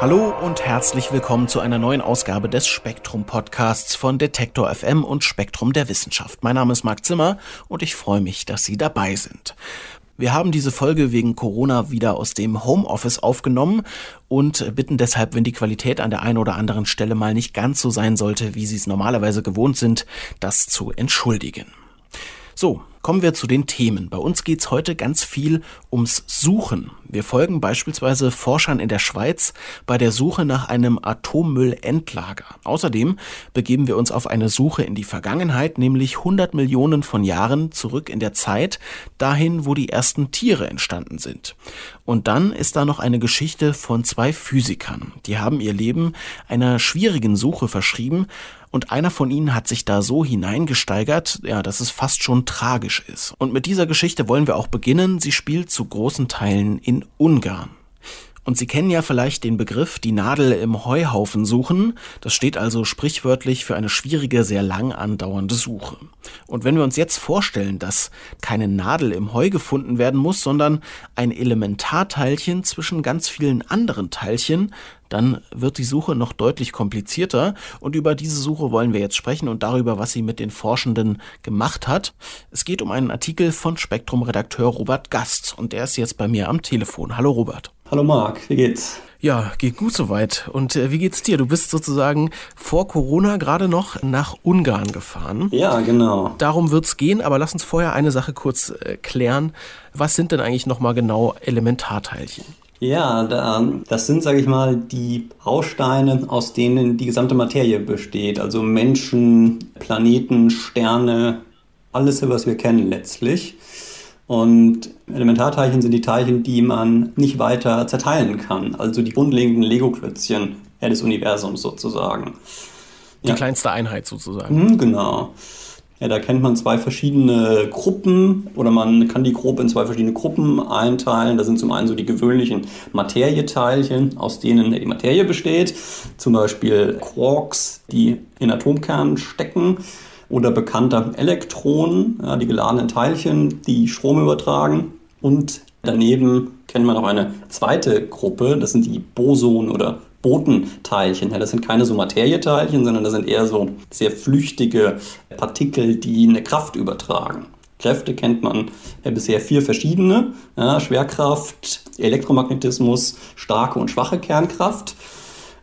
Hallo und herzlich willkommen zu einer neuen Ausgabe des Spektrum Podcasts von Detektor FM und Spektrum der Wissenschaft. Mein Name ist Marc Zimmer und ich freue mich, dass Sie dabei sind. Wir haben diese Folge wegen Corona wieder aus dem Homeoffice aufgenommen und bitten deshalb, wenn die Qualität an der einen oder anderen Stelle mal nicht ganz so sein sollte, wie Sie es normalerweise gewohnt sind, das zu entschuldigen. So, kommen wir zu den Themen. Bei uns geht's heute ganz viel ums Suchen. Wir folgen beispielsweise Forschern in der Schweiz bei der Suche nach einem Atommüllendlager. Außerdem begeben wir uns auf eine Suche in die Vergangenheit, nämlich 100 Millionen von Jahren zurück in der Zeit, dahin, wo die ersten Tiere entstanden sind. Und dann ist da noch eine Geschichte von zwei Physikern. Die haben ihr Leben einer schwierigen Suche verschrieben, und einer von ihnen hat sich da so hineingesteigert, ja, dass es fast schon tragisch ist. Und mit dieser Geschichte wollen wir auch beginnen. Sie spielt zu großen Teilen in Ungarn. Und Sie kennen ja vielleicht den Begriff die Nadel im Heuhaufen suchen. Das steht also sprichwörtlich für eine schwierige, sehr lang andauernde Suche. Und wenn wir uns jetzt vorstellen, dass keine Nadel im Heu gefunden werden muss, sondern ein Elementarteilchen zwischen ganz vielen anderen Teilchen, dann wird die Suche noch deutlich komplizierter. Und über diese Suche wollen wir jetzt sprechen und darüber, was sie mit den Forschenden gemacht hat. Es geht um einen Artikel von Spektrum-Redakteur Robert Gast und der ist jetzt bei mir am Telefon. Hallo Robert. Hallo Marc, wie geht's? Ja, geht gut soweit. Und äh, wie geht's dir? Du bist sozusagen vor Corona gerade noch nach Ungarn gefahren. Ja, genau. Darum wird's gehen, aber lass uns vorher eine Sache kurz äh, klären. Was sind denn eigentlich nochmal genau Elementarteilchen? Ja, da, das sind, sage ich mal, die Bausteine, aus denen die gesamte Materie besteht. Also Menschen, Planeten, Sterne, alles, was wir kennen letztlich. Und Elementarteilchen sind die Teilchen, die man nicht weiter zerteilen kann. Also die grundlegenden Lego-Klötzchen des Universums sozusagen. Die ja. kleinste Einheit sozusagen. Mhm, genau. Ja, da kennt man zwei verschiedene Gruppen oder man kann die grob in zwei verschiedene Gruppen einteilen. Da sind zum einen so die gewöhnlichen Materieteilchen, aus denen die Materie besteht. Zum Beispiel Quarks, die in Atomkernen stecken oder bekannter Elektronen, ja, die geladenen Teilchen, die Strom übertragen. Und daneben kennt man noch eine zweite Gruppe, das sind die Boson- oder Botenteilchen. Ja, das sind keine so Materieteilchen, sondern das sind eher so sehr flüchtige Partikel, die eine Kraft übertragen. Kräfte kennt man ja bisher vier verschiedene. Ja, Schwerkraft, Elektromagnetismus, starke und schwache Kernkraft.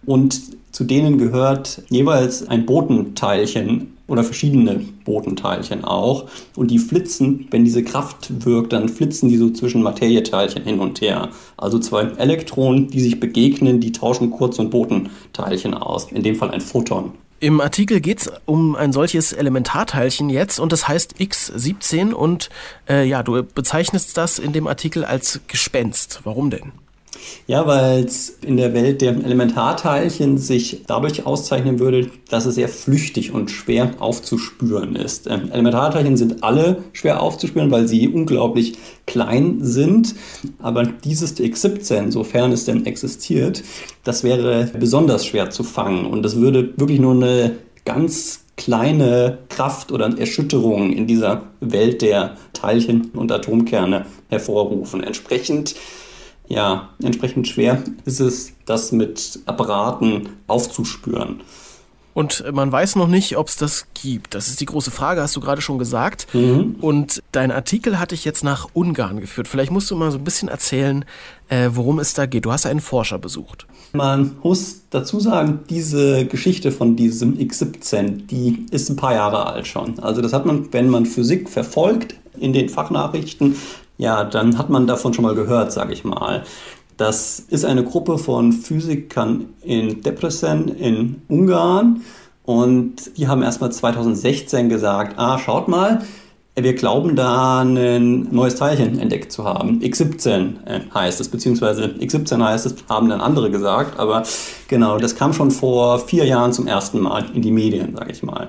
Und zu denen gehört jeweils ein Botenteilchen oder verschiedene Botenteilchen auch. Und die flitzen, wenn diese Kraft wirkt, dann flitzen die so zwischen Materieteilchen hin und her. Also zwei Elektronen, die sich begegnen, die tauschen Kurz- und Botenteilchen aus. In dem Fall ein Photon. Im Artikel geht es um ein solches Elementarteilchen jetzt und das heißt X17 und äh, ja, du bezeichnest das in dem Artikel als Gespenst. Warum denn? Ja, weil es in der Welt der Elementarteilchen sich dadurch auszeichnen würde, dass es sehr flüchtig und schwer aufzuspüren ist. Ähm, Elementarteilchen sind alle schwer aufzuspüren, weil sie unglaublich klein sind. Aber dieses X17, sofern es denn existiert, das wäre besonders schwer zu fangen. Und das würde wirklich nur eine ganz kleine Kraft oder Erschütterung in dieser Welt der Teilchen und Atomkerne hervorrufen. Entsprechend ja, entsprechend schwer ist es, das mit Apparaten aufzuspüren. Und man weiß noch nicht, ob es das gibt. Das ist die große Frage, hast du gerade schon gesagt. Mhm. Und dein Artikel hat dich jetzt nach Ungarn geführt. Vielleicht musst du mal so ein bisschen erzählen, äh, worum es da geht. Du hast einen Forscher besucht. Man muss dazu sagen, diese Geschichte von diesem X17, die ist ein paar Jahre alt schon. Also das hat man, wenn man Physik verfolgt in den Fachnachrichten, ja, dann hat man davon schon mal gehört, sage ich mal. Das ist eine Gruppe von Physikern in Debrecen in Ungarn und die haben erstmal 2016 gesagt, ah, schaut mal, wir glauben da ein neues Teilchen entdeckt zu haben. X17 äh, heißt es, beziehungsweise X17 heißt es, haben dann andere gesagt, aber genau, das kam schon vor vier Jahren zum ersten Mal in die Medien, sage ich mal.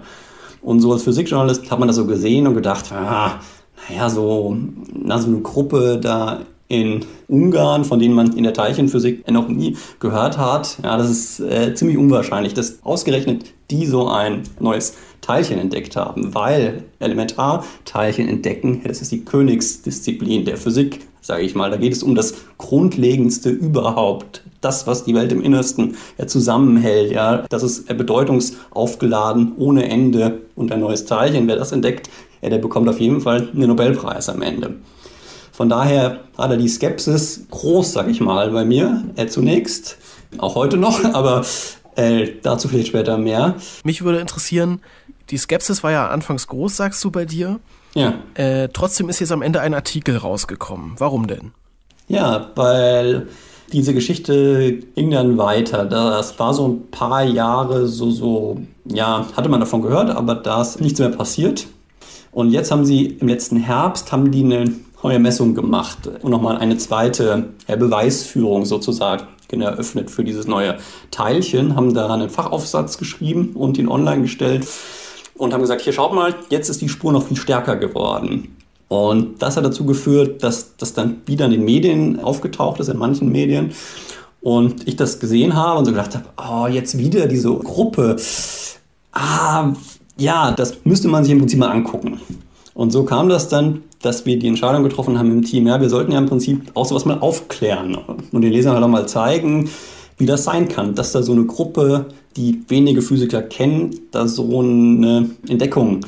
Und so als Physikjournalist hat man das so gesehen und gedacht, ah, naja, so, na, so eine Gruppe da in Ungarn, von denen man in der Teilchenphysik noch nie gehört hat. Ja, das ist äh, ziemlich unwahrscheinlich, dass ausgerechnet die so ein neues Teilchen entdeckt haben, weil Elementarteilchen entdecken, das ist die Königsdisziplin der Physik, sage ich mal. Da geht es um das Grundlegendste überhaupt, das, was die Welt im Innersten ja, zusammenhält. Ja, das ist bedeutungsaufgeladen ohne Ende und ein neues Teilchen. Wer das entdeckt, ja, der bekommt auf jeden Fall einen Nobelpreis am Ende. Von daher war da die Skepsis groß, sag ich mal, bei mir äh, zunächst, auch heute noch, aber äh, dazu vielleicht später mehr. Mich würde interessieren, die Skepsis war ja anfangs groß, sagst du bei dir. Ja. Äh, trotzdem ist jetzt am Ende ein Artikel rausgekommen. Warum denn? Ja, weil diese Geschichte ging dann weiter. Das war so ein paar Jahre so, so, ja, hatte man davon gehört, aber da ist nichts mehr passiert. Und jetzt haben sie im letzten Herbst haben die eine neue Messung gemacht und nochmal eine zweite Beweisführung sozusagen eröffnet für dieses neue Teilchen, haben daran einen Fachaufsatz geschrieben und ihn online gestellt und haben gesagt, hier schaut mal, jetzt ist die Spur noch viel stärker geworden. Und das hat dazu geführt, dass das dann wieder in den Medien aufgetaucht ist, in manchen Medien. Und ich das gesehen habe und so gedacht habe, oh, jetzt wieder diese Gruppe. Ah, ja, das müsste man sich im Prinzip mal angucken. Und so kam das dann, dass wir die Entscheidung getroffen haben im Team, ja, wir sollten ja im Prinzip auch sowas mal aufklären und den Lesern halt auch mal zeigen, wie das sein kann, dass da so eine Gruppe, die wenige Physiker kennen, da so eine Entdeckung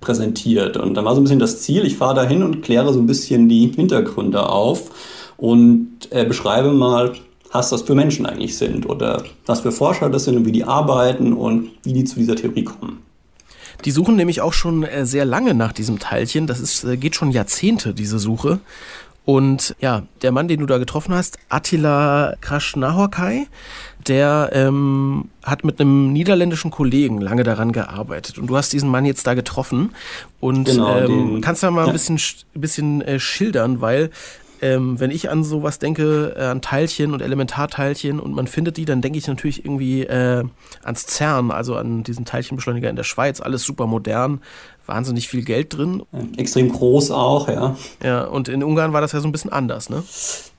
präsentiert. Und dann war so ein bisschen das Ziel, ich fahre da hin und kläre so ein bisschen die Hintergründe auf und äh, beschreibe mal, was das für Menschen eigentlich sind oder was für Forscher das sind und wie die arbeiten und wie die zu dieser Theorie kommen. Die suchen nämlich auch schon äh, sehr lange nach diesem Teilchen. Das ist, äh, geht schon Jahrzehnte, diese Suche. Und ja, der Mann, den du da getroffen hast, Attila Krasnahorkai, der ähm, hat mit einem niederländischen Kollegen lange daran gearbeitet. Und du hast diesen Mann jetzt da getroffen. Und genau, ähm, kannst du da mal ein bisschen, bisschen äh, schildern, weil ähm, wenn ich an sowas denke, äh, an Teilchen und Elementarteilchen und man findet die, dann denke ich natürlich irgendwie äh, ans CERN, also an diesen Teilchenbeschleuniger in der Schweiz. Alles super modern, wahnsinnig viel Geld drin. Extrem groß auch, ja. Ja, und in Ungarn war das ja so ein bisschen anders, ne?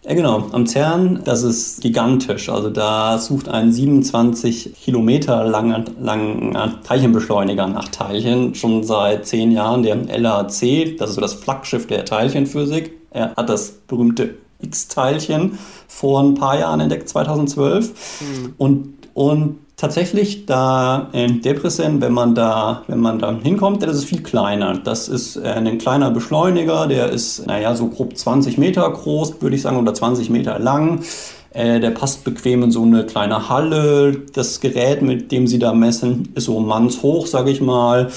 Ja, genau. Am CERN, das ist gigantisch. Also da sucht ein 27 Kilometer langer, langer Teilchenbeschleuniger nach Teilchen schon seit zehn Jahren, der LHC. Das ist so das Flaggschiff der Teilchenphysik. Er hat das berühmte X-Teilchen vor ein paar Jahren entdeckt, 2012. Mhm. Und, und tatsächlich da in Depresen, wenn man da, wenn man da hinkommt, das ist viel kleiner. Das ist äh, ein kleiner Beschleuniger, der ist, naja, so grob 20 Meter groß, würde ich sagen, oder 20 Meter lang. Äh, der passt bequem in so eine kleine Halle. Das Gerät, mit dem sie da messen, ist so mannshoch, sage ich mal.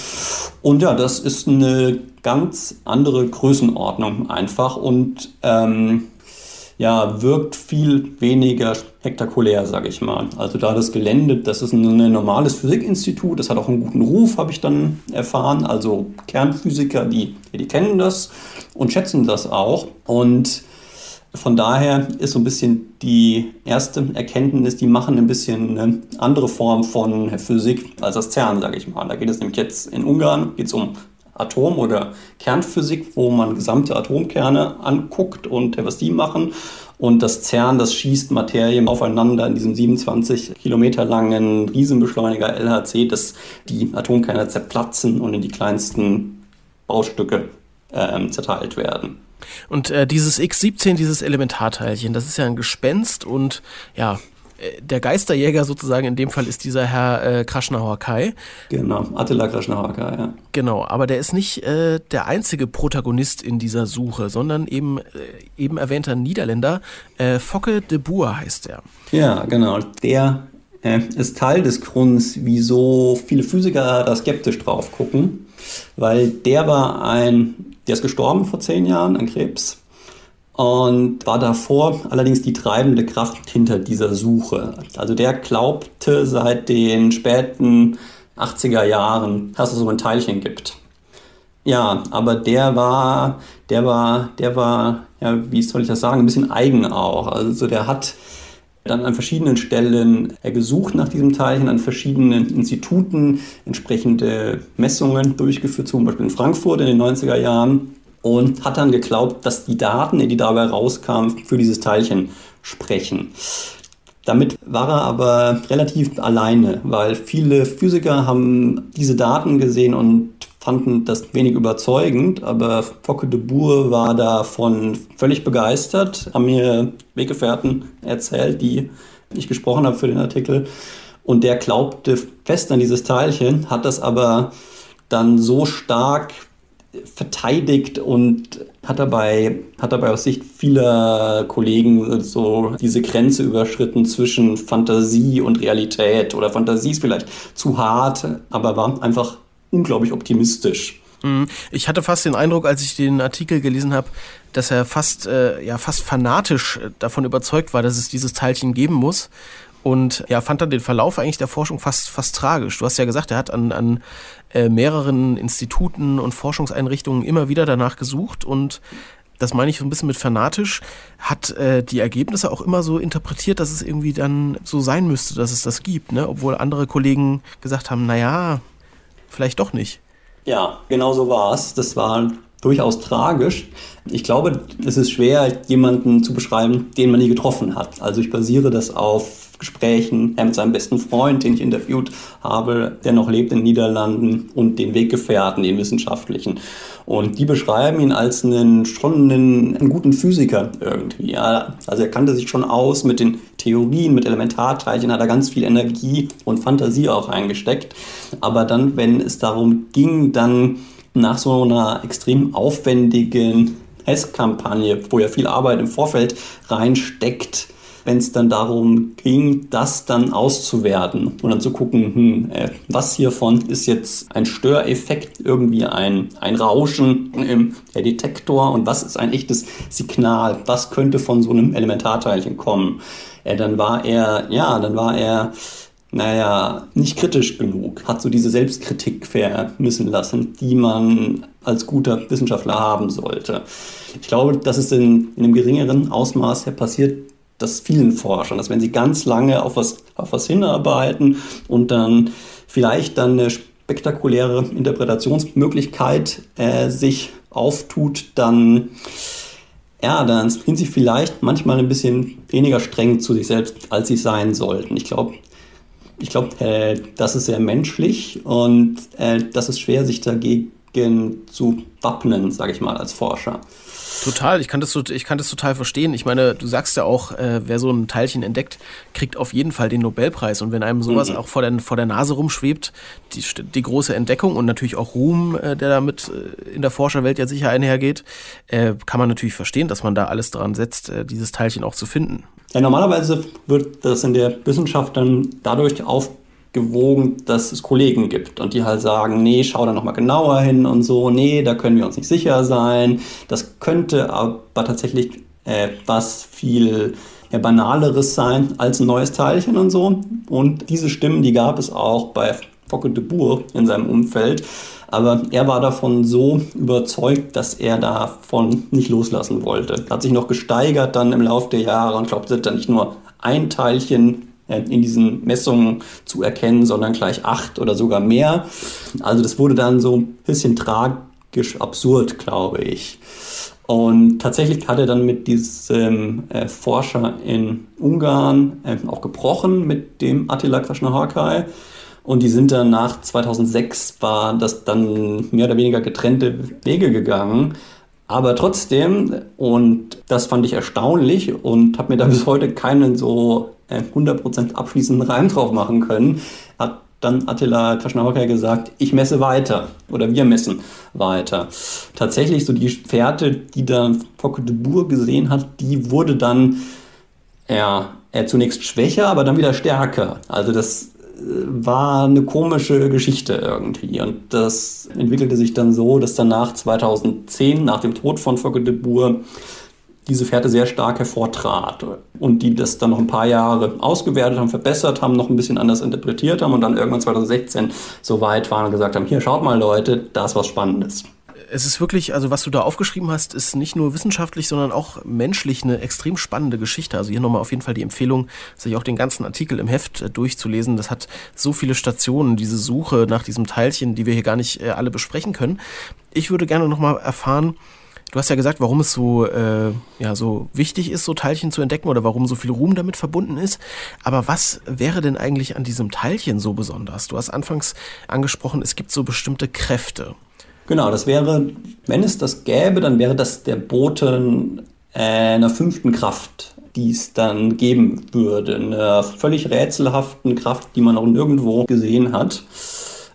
Und ja, das ist eine ganz andere Größenordnung einfach und ähm, ja, wirkt viel weniger spektakulär, sage ich mal. Also da das Gelände, das ist ein normales Physikinstitut, das hat auch einen guten Ruf, habe ich dann erfahren. Also Kernphysiker, die, die kennen das und schätzen das auch. Und von daher ist so ein bisschen die erste Erkenntnis, die machen ein bisschen eine andere Form von Physik als das CERN, sage ich mal. Da geht es nämlich jetzt in Ungarn, geht es um Atom- oder Kernphysik, wo man gesamte Atomkerne anguckt und was die machen. Und das CERN, das schießt Materien aufeinander in diesem 27 Kilometer langen Riesenbeschleuniger LHC, dass die Atomkerne zerplatzen und in die kleinsten Baustücke äh, zerteilt werden. Und äh, dieses X17, dieses Elementarteilchen, das ist ja ein Gespenst und ja, äh, der Geisterjäger sozusagen in dem Fall ist dieser Herr äh, Krasnahorkai. Genau, Attila Krasnahorkai, ja. Genau, aber der ist nicht äh, der einzige Protagonist in dieser Suche, sondern eben äh, eben erwähnter Niederländer, äh, Focke de Boer heißt er. Ja, genau. Der äh, ist Teil des Grunds, wieso viele Physiker da skeptisch drauf gucken, weil der war ein, der ist gestorben vor zehn Jahren an Krebs und war davor allerdings die treibende Kraft hinter dieser Suche. Also der glaubte seit den späten 80er Jahren, dass es so ein Teilchen gibt. Ja, aber der war, der war, der war, ja, wie soll ich das sagen, ein bisschen eigen auch. Also der hat dann an verschiedenen Stellen gesucht nach diesem Teilchen, an verschiedenen Instituten entsprechende Messungen durchgeführt, zum Beispiel in Frankfurt in den 90er Jahren und hat dann geglaubt, dass die Daten, die dabei rauskamen, für dieses Teilchen sprechen. Damit war er aber relativ alleine, weil viele Physiker haben diese Daten gesehen und fanden das wenig überzeugend, aber Focke de Boer war davon völlig begeistert, haben mir Weggefährten erzählt, die ich gesprochen habe für den Artikel. Und der glaubte fest an dieses Teilchen, hat das aber dann so stark verteidigt und hat dabei, hat dabei aus Sicht vieler Kollegen so diese Grenze überschritten zwischen Fantasie und Realität. Oder Fantasie ist vielleicht zu hart, aber war einfach unglaublich optimistisch. Mhm. Ich hatte fast den Eindruck, als ich den Artikel gelesen habe, dass er fast, äh, ja, fast fanatisch davon überzeugt war, dass es dieses Teilchen geben muss und ja, fand dann den Verlauf eigentlich der Forschung fast, fast tragisch. Du hast ja gesagt, er hat an, an äh, mehreren Instituten und Forschungseinrichtungen immer wieder danach gesucht und das meine ich so ein bisschen mit fanatisch, hat äh, die Ergebnisse auch immer so interpretiert, dass es irgendwie dann so sein müsste, dass es das gibt, ne? obwohl andere Kollegen gesagt haben, naja, vielleicht doch nicht. Ja, genau so war es. Das war durchaus tragisch. Ich glaube, es ist schwer, jemanden zu beschreiben, den man nie getroffen hat. Also ich basiere das auf Gesprächen mit seinem besten Freund, den ich interviewt habe, der noch lebt in den Niederlanden und den Weggefährten, den wissenschaftlichen. Und die beschreiben ihn als einen, schon einen, einen guten Physiker irgendwie. Ja, also er kannte sich schon aus mit den Theorien, mit Elementarteilchen, hat er ganz viel Energie und Fantasie auch eingesteckt. Aber dann, wenn es darum ging, dann nach so einer extrem aufwendigen Testkampagne, wo ja viel Arbeit im Vorfeld reinsteckt, wenn es dann darum ging, das dann auszuwerten und dann zu gucken, hm, äh, was hiervon ist jetzt ein Störeffekt, irgendwie ein, ein Rauschen im Detektor und was ist ein echtes Signal, was könnte von so einem Elementarteilchen kommen. Äh, dann war er, ja, dann war er naja, nicht kritisch genug, hat so diese Selbstkritik vermissen lassen, die man als guter Wissenschaftler haben sollte. Ich glaube, dass es in, in einem geringeren Ausmaß passiert, das vielen Forschern, dass wenn sie ganz lange auf was, auf was hinarbeiten und dann vielleicht dann eine spektakuläre Interpretationsmöglichkeit äh, sich auftut, dann ja, dann sind sie vielleicht manchmal ein bisschen weniger streng zu sich selbst, als sie sein sollten. Ich glaube, ich glaube, äh, das ist sehr menschlich und äh, das ist schwer, sich dagegen zu wappnen, sage ich mal, als Forscher. Total, ich kann, das, ich kann das total verstehen. Ich meine, du sagst ja auch, äh, wer so ein Teilchen entdeckt, kriegt auf jeden Fall den Nobelpreis. Und wenn einem sowas mhm. auch vor der, vor der Nase rumschwebt, die, die große Entdeckung und natürlich auch Ruhm, äh, der damit äh, in der Forscherwelt ja sicher einhergeht, äh, kann man natürlich verstehen, dass man da alles dran setzt, äh, dieses Teilchen auch zu finden. Ja, normalerweise wird das in der Wissenschaft dann dadurch auf gewogen, dass es Kollegen gibt und die halt sagen, nee, schau da nochmal genauer hin und so, nee, da können wir uns nicht sicher sein. Das könnte aber tatsächlich äh, was viel ja, banaleres sein als ein neues Teilchen und so. Und diese Stimmen, die gab es auch bei Focke de Boer in seinem Umfeld. Aber er war davon so überzeugt, dass er davon nicht loslassen wollte. Hat sich noch gesteigert dann im Laufe der Jahre und glaubt, dann nicht nur ein Teilchen in diesen Messungen zu erkennen, sondern gleich acht oder sogar mehr. Also das wurde dann so ein bisschen tragisch absurd, glaube ich. Und tatsächlich hat er dann mit diesem äh, Forscher in Ungarn äh, auch gebrochen, mit dem Attila Krasznahorkai. Und die sind dann nach 2006, war das dann mehr oder weniger getrennte Wege gegangen. Aber trotzdem, und das fand ich erstaunlich und habe mir da bis heute keinen so 100% äh, abschließenden Reim drauf machen können, hat dann Attila Krasznahorkai gesagt, ich messe weiter oder wir messen weiter. Tatsächlich so die Fährte, die dann Focke de Bourg gesehen hat, die wurde dann ja, er zunächst schwächer, aber dann wieder stärker. Also das äh, war eine komische Geschichte irgendwie. Und das entwickelte sich dann so, dass danach 2010, nach dem Tod von Focke de Bourg, diese Fährte sehr stark hervortrat und die das dann noch ein paar Jahre ausgewertet haben, verbessert haben, noch ein bisschen anders interpretiert haben und dann irgendwann 2016 so weit waren und gesagt haben, hier schaut mal Leute, da ist was Spannendes. es ist wirklich, also was du da aufgeschrieben hast, ist nicht nur wissenschaftlich, sondern auch menschlich eine extrem spannende Geschichte. Also hier nochmal auf jeden Fall die Empfehlung, sich auch den ganzen Artikel im Heft äh, durchzulesen. Das hat so viele Stationen, diese Suche nach diesem Teilchen, die wir hier gar nicht äh, alle besprechen können. Ich würde gerne nochmal erfahren, Du hast ja gesagt, warum es so, äh, ja, so wichtig ist, so Teilchen zu entdecken oder warum so viel Ruhm damit verbunden ist. Aber was wäre denn eigentlich an diesem Teilchen so besonders? Du hast anfangs angesprochen, es gibt so bestimmte Kräfte. Genau, das wäre, wenn es das gäbe, dann wäre das der Boten einer fünften Kraft, die es dann geben würde. Einer völlig rätselhaften Kraft, die man auch nirgendwo gesehen hat.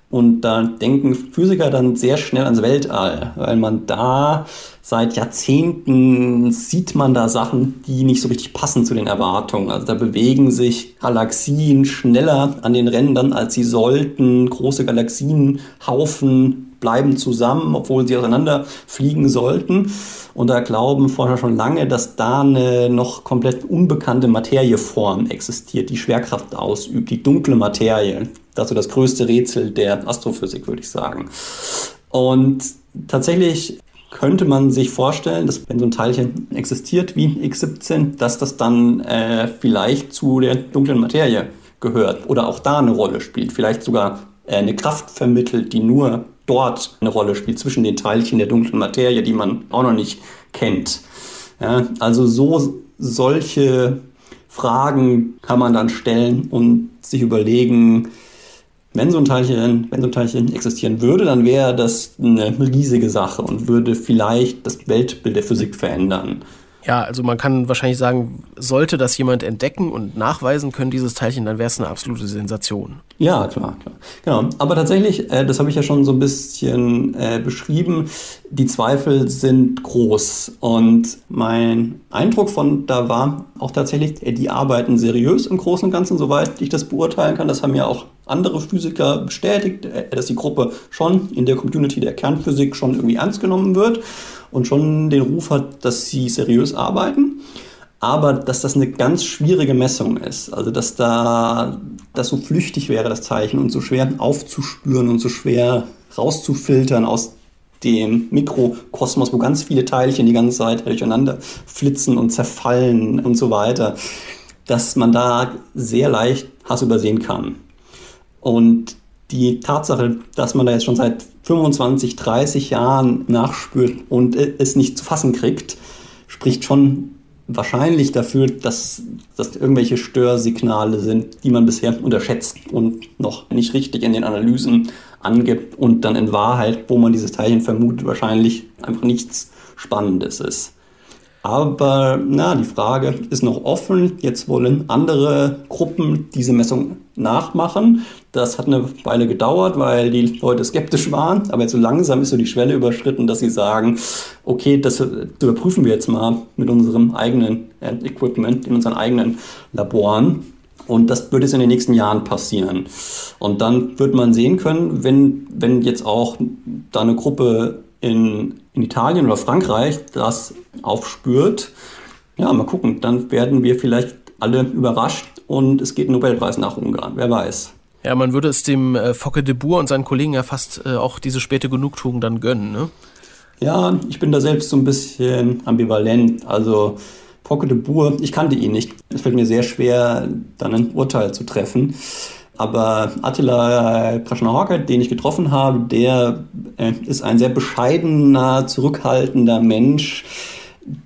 Und da denken Physiker dann sehr schnell ans Weltall, weil man da seit Jahrzehnten sieht man da Sachen, die nicht so richtig passen zu den Erwartungen. Also da bewegen sich Galaxien schneller an den Rändern, als sie sollten. Große Galaxienhaufen bleiben zusammen, obwohl sie auseinander fliegen sollten. Und da glauben Forscher schon lange, dass da eine noch komplett unbekannte Materieform existiert, die Schwerkraft ausübt, die dunkle Materie. Das ist so das größte Rätsel der Astrophysik, würde ich sagen. Und tatsächlich könnte man sich vorstellen, dass wenn so ein Teilchen existiert wie X17, dass das dann äh, vielleicht zu der dunklen Materie gehört oder auch da eine Rolle spielt, vielleicht sogar äh, eine Kraft vermittelt, die nur dort eine Rolle spielt, zwischen den Teilchen der dunklen Materie, die man auch noch nicht kennt. Ja, also so solche Fragen kann man dann stellen und sich überlegen, wenn so ein Teilchen, wenn so ein Teilchen existieren würde, dann wäre das eine riesige Sache und würde vielleicht das Weltbild der Physik verändern. Ja, also man kann wahrscheinlich sagen, sollte das jemand entdecken und nachweisen können, dieses Teilchen, dann wäre es eine absolute Sensation. Ja, klar, klar. Genau. Aber tatsächlich, äh, das habe ich ja schon so ein bisschen äh, beschrieben, die Zweifel sind groß. Und mein Eindruck von da war auch tatsächlich, äh, die arbeiten seriös im Großen und Ganzen, soweit ich das beurteilen kann. Das haben ja auch andere Physiker bestätigt, äh, dass die Gruppe schon in der Community der Kernphysik schon irgendwie ernst genommen wird und schon den Ruf hat, dass sie seriös arbeiten. Aber dass das eine ganz schwierige Messung ist. Also dass da das so flüchtig wäre, das Zeichen, und so schwer aufzuspüren und so schwer rauszufiltern aus dem Mikrokosmos, wo ganz viele Teilchen die ganze Zeit durcheinander flitzen und zerfallen und so weiter, dass man da sehr leicht Hass übersehen kann. Und die Tatsache, dass man da jetzt schon seit 25, 30 Jahren nachspürt und es nicht zu fassen kriegt, spricht schon wahrscheinlich dafür, dass das irgendwelche Störsignale sind, die man bisher unterschätzt und noch nicht richtig in den Analysen angibt und dann in Wahrheit, wo man dieses Teilchen vermutet, wahrscheinlich einfach nichts Spannendes ist. Aber na, die Frage ist noch offen. Jetzt wollen andere Gruppen diese Messung nachmachen. Das hat eine Weile gedauert, weil die Leute skeptisch waren. Aber jetzt so langsam ist so die Schwelle überschritten, dass sie sagen, okay, das überprüfen wir jetzt mal mit unserem eigenen äh, Equipment, in unseren eigenen Laboren. Und das wird jetzt in den nächsten Jahren passieren. Und dann wird man sehen können, wenn, wenn jetzt auch da eine Gruppe in, in Italien oder Frankreich das aufspürt, ja, mal gucken, dann werden wir vielleicht alle überrascht und es geht ein Nobelpreis nach Ungarn, wer weiß. Ja, man würde es dem äh, Focke de Boer und seinen Kollegen ja fast äh, auch diese späte Genugtuung dann gönnen, ne? Ja, ich bin da selbst so ein bisschen ambivalent. Also Focke de Boer, ich kannte ihn nicht. Es fällt mir sehr schwer, dann ein Urteil zu treffen. Aber Attila Praschner-Hawke, den ich getroffen habe, der äh, ist ein sehr bescheidener, zurückhaltender Mensch,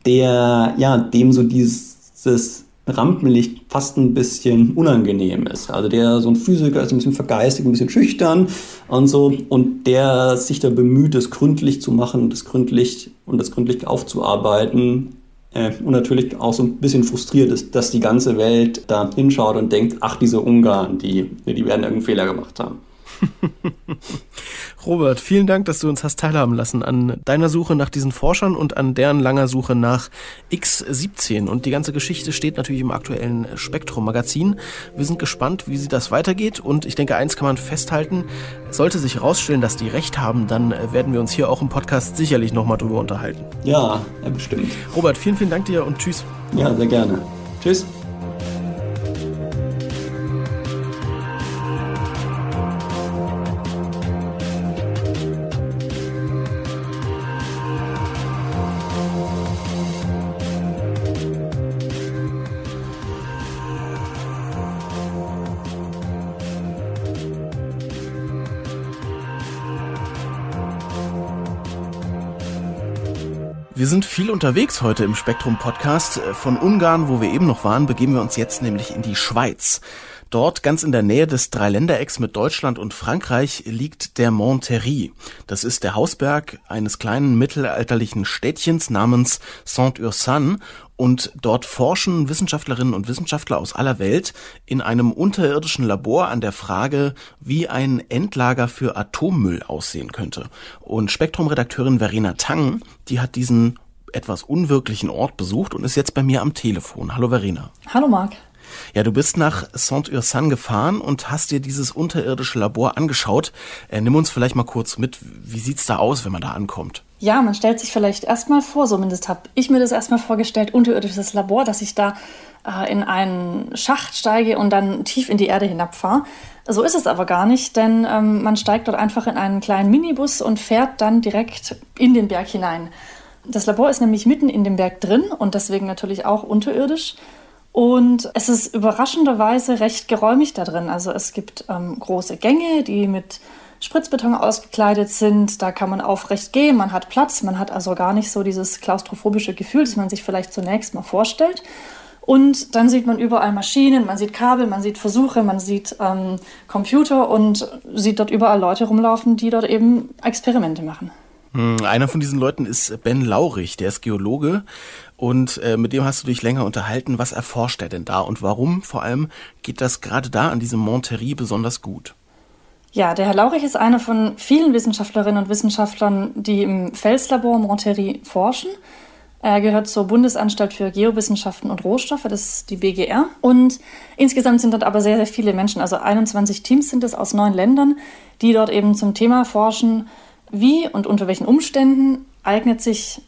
der, ja, dem so dieses Rampenlicht fast ein bisschen unangenehm ist. Also der so ein Physiker ist ein bisschen vergeistigt, ein bisschen schüchtern und so und der sich da bemüht, das gründlich zu machen, das gründlich und das gründlich aufzuarbeiten und natürlich auch so ein bisschen frustriert ist, dass die ganze Welt da hinschaut und denkt, ach, diese Ungarn, die, die werden irgendeinen Fehler gemacht haben. Robert, vielen Dank, dass du uns hast teilhaben lassen an deiner Suche nach diesen Forschern und an deren langer Suche nach X17. Und die ganze Geschichte steht natürlich im aktuellen Spektrum-Magazin. Wir sind gespannt, wie sie das weitergeht. Und ich denke, eins kann man festhalten. Sollte sich herausstellen, dass die recht haben, dann werden wir uns hier auch im Podcast sicherlich nochmal drüber unterhalten. Ja, ja, bestimmt. Robert, vielen, vielen Dank dir und tschüss. Ja, sehr gerne. Tschüss. Wir sind viel unterwegs heute im Spektrum Podcast. Von Ungarn, wo wir eben noch waren, begeben wir uns jetzt nämlich in die Schweiz. Dort, ganz in der Nähe des Dreiländerecks mit Deutschland und Frankreich, liegt der Monterrey. Das ist der Hausberg eines kleinen mittelalterlichen Städtchens namens Saint-Ursanne und dort forschen Wissenschaftlerinnen und Wissenschaftler aus aller Welt in einem unterirdischen Labor an der Frage, wie ein Endlager für Atommüll aussehen könnte. Und Spektrum-Redakteurin Verena Tang, die hat diesen etwas unwirklichen Ort besucht und ist jetzt bei mir am Telefon. Hallo Verena. Hallo Marc. Ja, du bist nach Saint-Ursanne gefahren und hast dir dieses unterirdische Labor angeschaut. Äh, nimm uns vielleicht mal kurz mit, wie sieht's da aus, wenn man da ankommt? Ja, man stellt sich vielleicht erstmal vor, zumindest habe ich mir das erstmal vorgestellt, unterirdisches Labor, dass ich da äh, in einen Schacht steige und dann tief in die Erde hinabfahre. So ist es aber gar nicht, denn ähm, man steigt dort einfach in einen kleinen Minibus und fährt dann direkt in den Berg hinein. Das Labor ist nämlich mitten in dem Berg drin und deswegen natürlich auch unterirdisch. Und es ist überraschenderweise recht geräumig da drin. Also es gibt ähm, große Gänge, die mit Spritzbeton ausgekleidet sind. Da kann man aufrecht gehen, man hat Platz, man hat also gar nicht so dieses klaustrophobische Gefühl, das man sich vielleicht zunächst mal vorstellt. Und dann sieht man überall Maschinen, man sieht Kabel, man sieht Versuche, man sieht ähm, Computer und sieht dort überall Leute rumlaufen, die dort eben Experimente machen. Hm, einer von diesen Leuten ist Ben Laurich, der ist Geologe und äh, mit dem hast du dich länger unterhalten. Was erforscht er denn da und warum vor allem geht das gerade da an diesem Monterrey besonders gut? Ja, der Herr Laurich ist einer von vielen Wissenschaftlerinnen und Wissenschaftlern, die im Felslabor Monterrey forschen. Er gehört zur Bundesanstalt für Geowissenschaften und Rohstoffe, das ist die BGR. Und insgesamt sind dort aber sehr, sehr viele Menschen, also 21 Teams sind es aus neun Ländern, die dort eben zum Thema forschen, wie und unter welchen Umständen eignet sich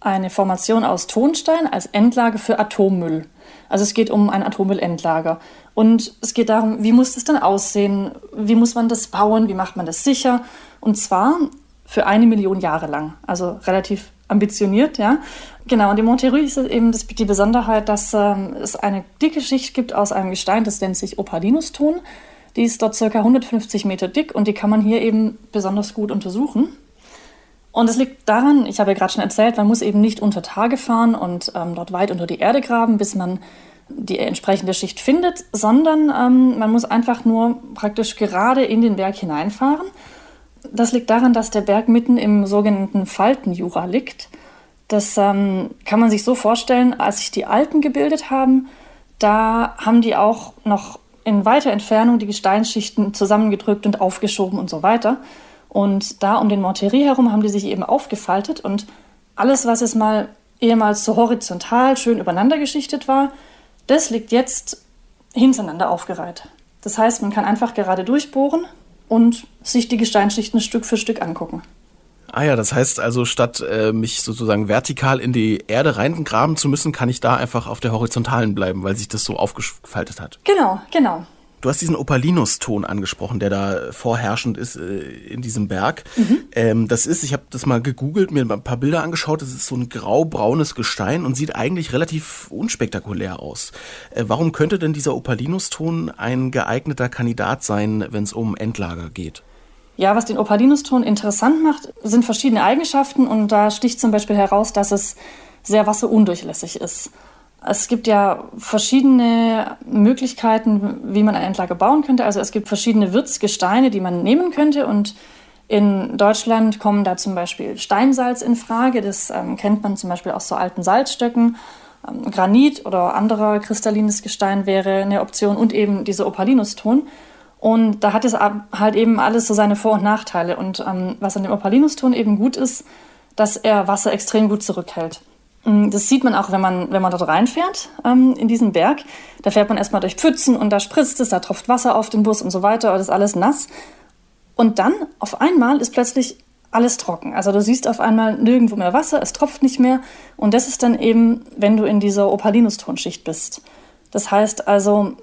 eine Formation aus Tonstein als Endlage für Atommüll. Also es geht um ein Atommüllendlager. Und es geht darum, wie muss das dann aussehen? Wie muss man das bauen? Wie macht man das sicher? Und zwar für eine Million Jahre lang. Also relativ ambitioniert, ja. Genau, und im Monterrey ist eben das, die Besonderheit, dass ähm, es eine dicke Schicht gibt aus einem Gestein, das nennt sich Opalinuston. Die ist dort ca. 150 Meter dick und die kann man hier eben besonders gut untersuchen. Und es liegt daran, ich habe ja gerade schon erzählt, man muss eben nicht unter Tage fahren und ähm, dort weit unter die Erde graben, bis man die entsprechende Schicht findet, sondern ähm, man muss einfach nur praktisch gerade in den Berg hineinfahren. Das liegt daran, dass der Berg mitten im sogenannten Faltenjura liegt. Das ähm, kann man sich so vorstellen, als sich die Alpen gebildet haben, da haben die auch noch in weiter Entfernung die Gesteinsschichten zusammengedrückt und aufgeschoben und so weiter. Und da um den Monterrey herum haben die sich eben aufgefaltet und alles, was es mal ehemals so horizontal schön übereinander geschichtet war, das liegt jetzt hintereinander aufgereiht. Das heißt, man kann einfach gerade durchbohren und sich die Gesteinsschichten Stück für Stück angucken. Ah ja, das heißt also, statt äh, mich sozusagen vertikal in die Erde reingraben zu müssen, kann ich da einfach auf der horizontalen bleiben, weil sich das so aufgefaltet hat. Genau, genau. Du hast diesen Opalinus-Ton angesprochen, der da vorherrschend ist äh, in diesem Berg. Mhm. Ähm, das ist, ich habe das mal gegoogelt, mir ein paar Bilder angeschaut, das ist so ein grau-braunes Gestein und sieht eigentlich relativ unspektakulär aus. Äh, warum könnte denn dieser Opalinus-Ton ein geeigneter Kandidat sein, wenn es um Endlager geht? Ja, was den Opalinus-Ton interessant macht, sind verschiedene Eigenschaften und da sticht zum Beispiel heraus, dass es sehr wasserundurchlässig ist. Es gibt ja verschiedene Möglichkeiten, wie man eine Endlage bauen könnte. Also es gibt verschiedene Wirtsgesteine, die man nehmen könnte. Und in Deutschland kommen da zum Beispiel Steinsalz in Frage. Das ähm, kennt man zum Beispiel aus so alten Salzstöcken. Ähm, Granit oder anderer kristallines Gestein wäre eine Option und eben dieser Opalinuston. Und da hat es halt eben alles so seine Vor- und Nachteile. Und ähm, was an dem Opalinuston eben gut ist, dass er Wasser extrem gut zurückhält. Mm, das sieht man auch, wenn man, wenn man dort reinfährt ähm, in diesen Berg. Da fährt man erstmal durch Pfützen und da spritzt es, da tropft Wasser auf den Bus und so weiter, das ist alles nass. Und dann auf einmal ist plötzlich alles trocken. Also du siehst auf einmal nirgendwo mehr Wasser, es tropft nicht mehr. Und das ist dann eben, wenn du in dieser Opalinustonschicht bist. Das heißt also,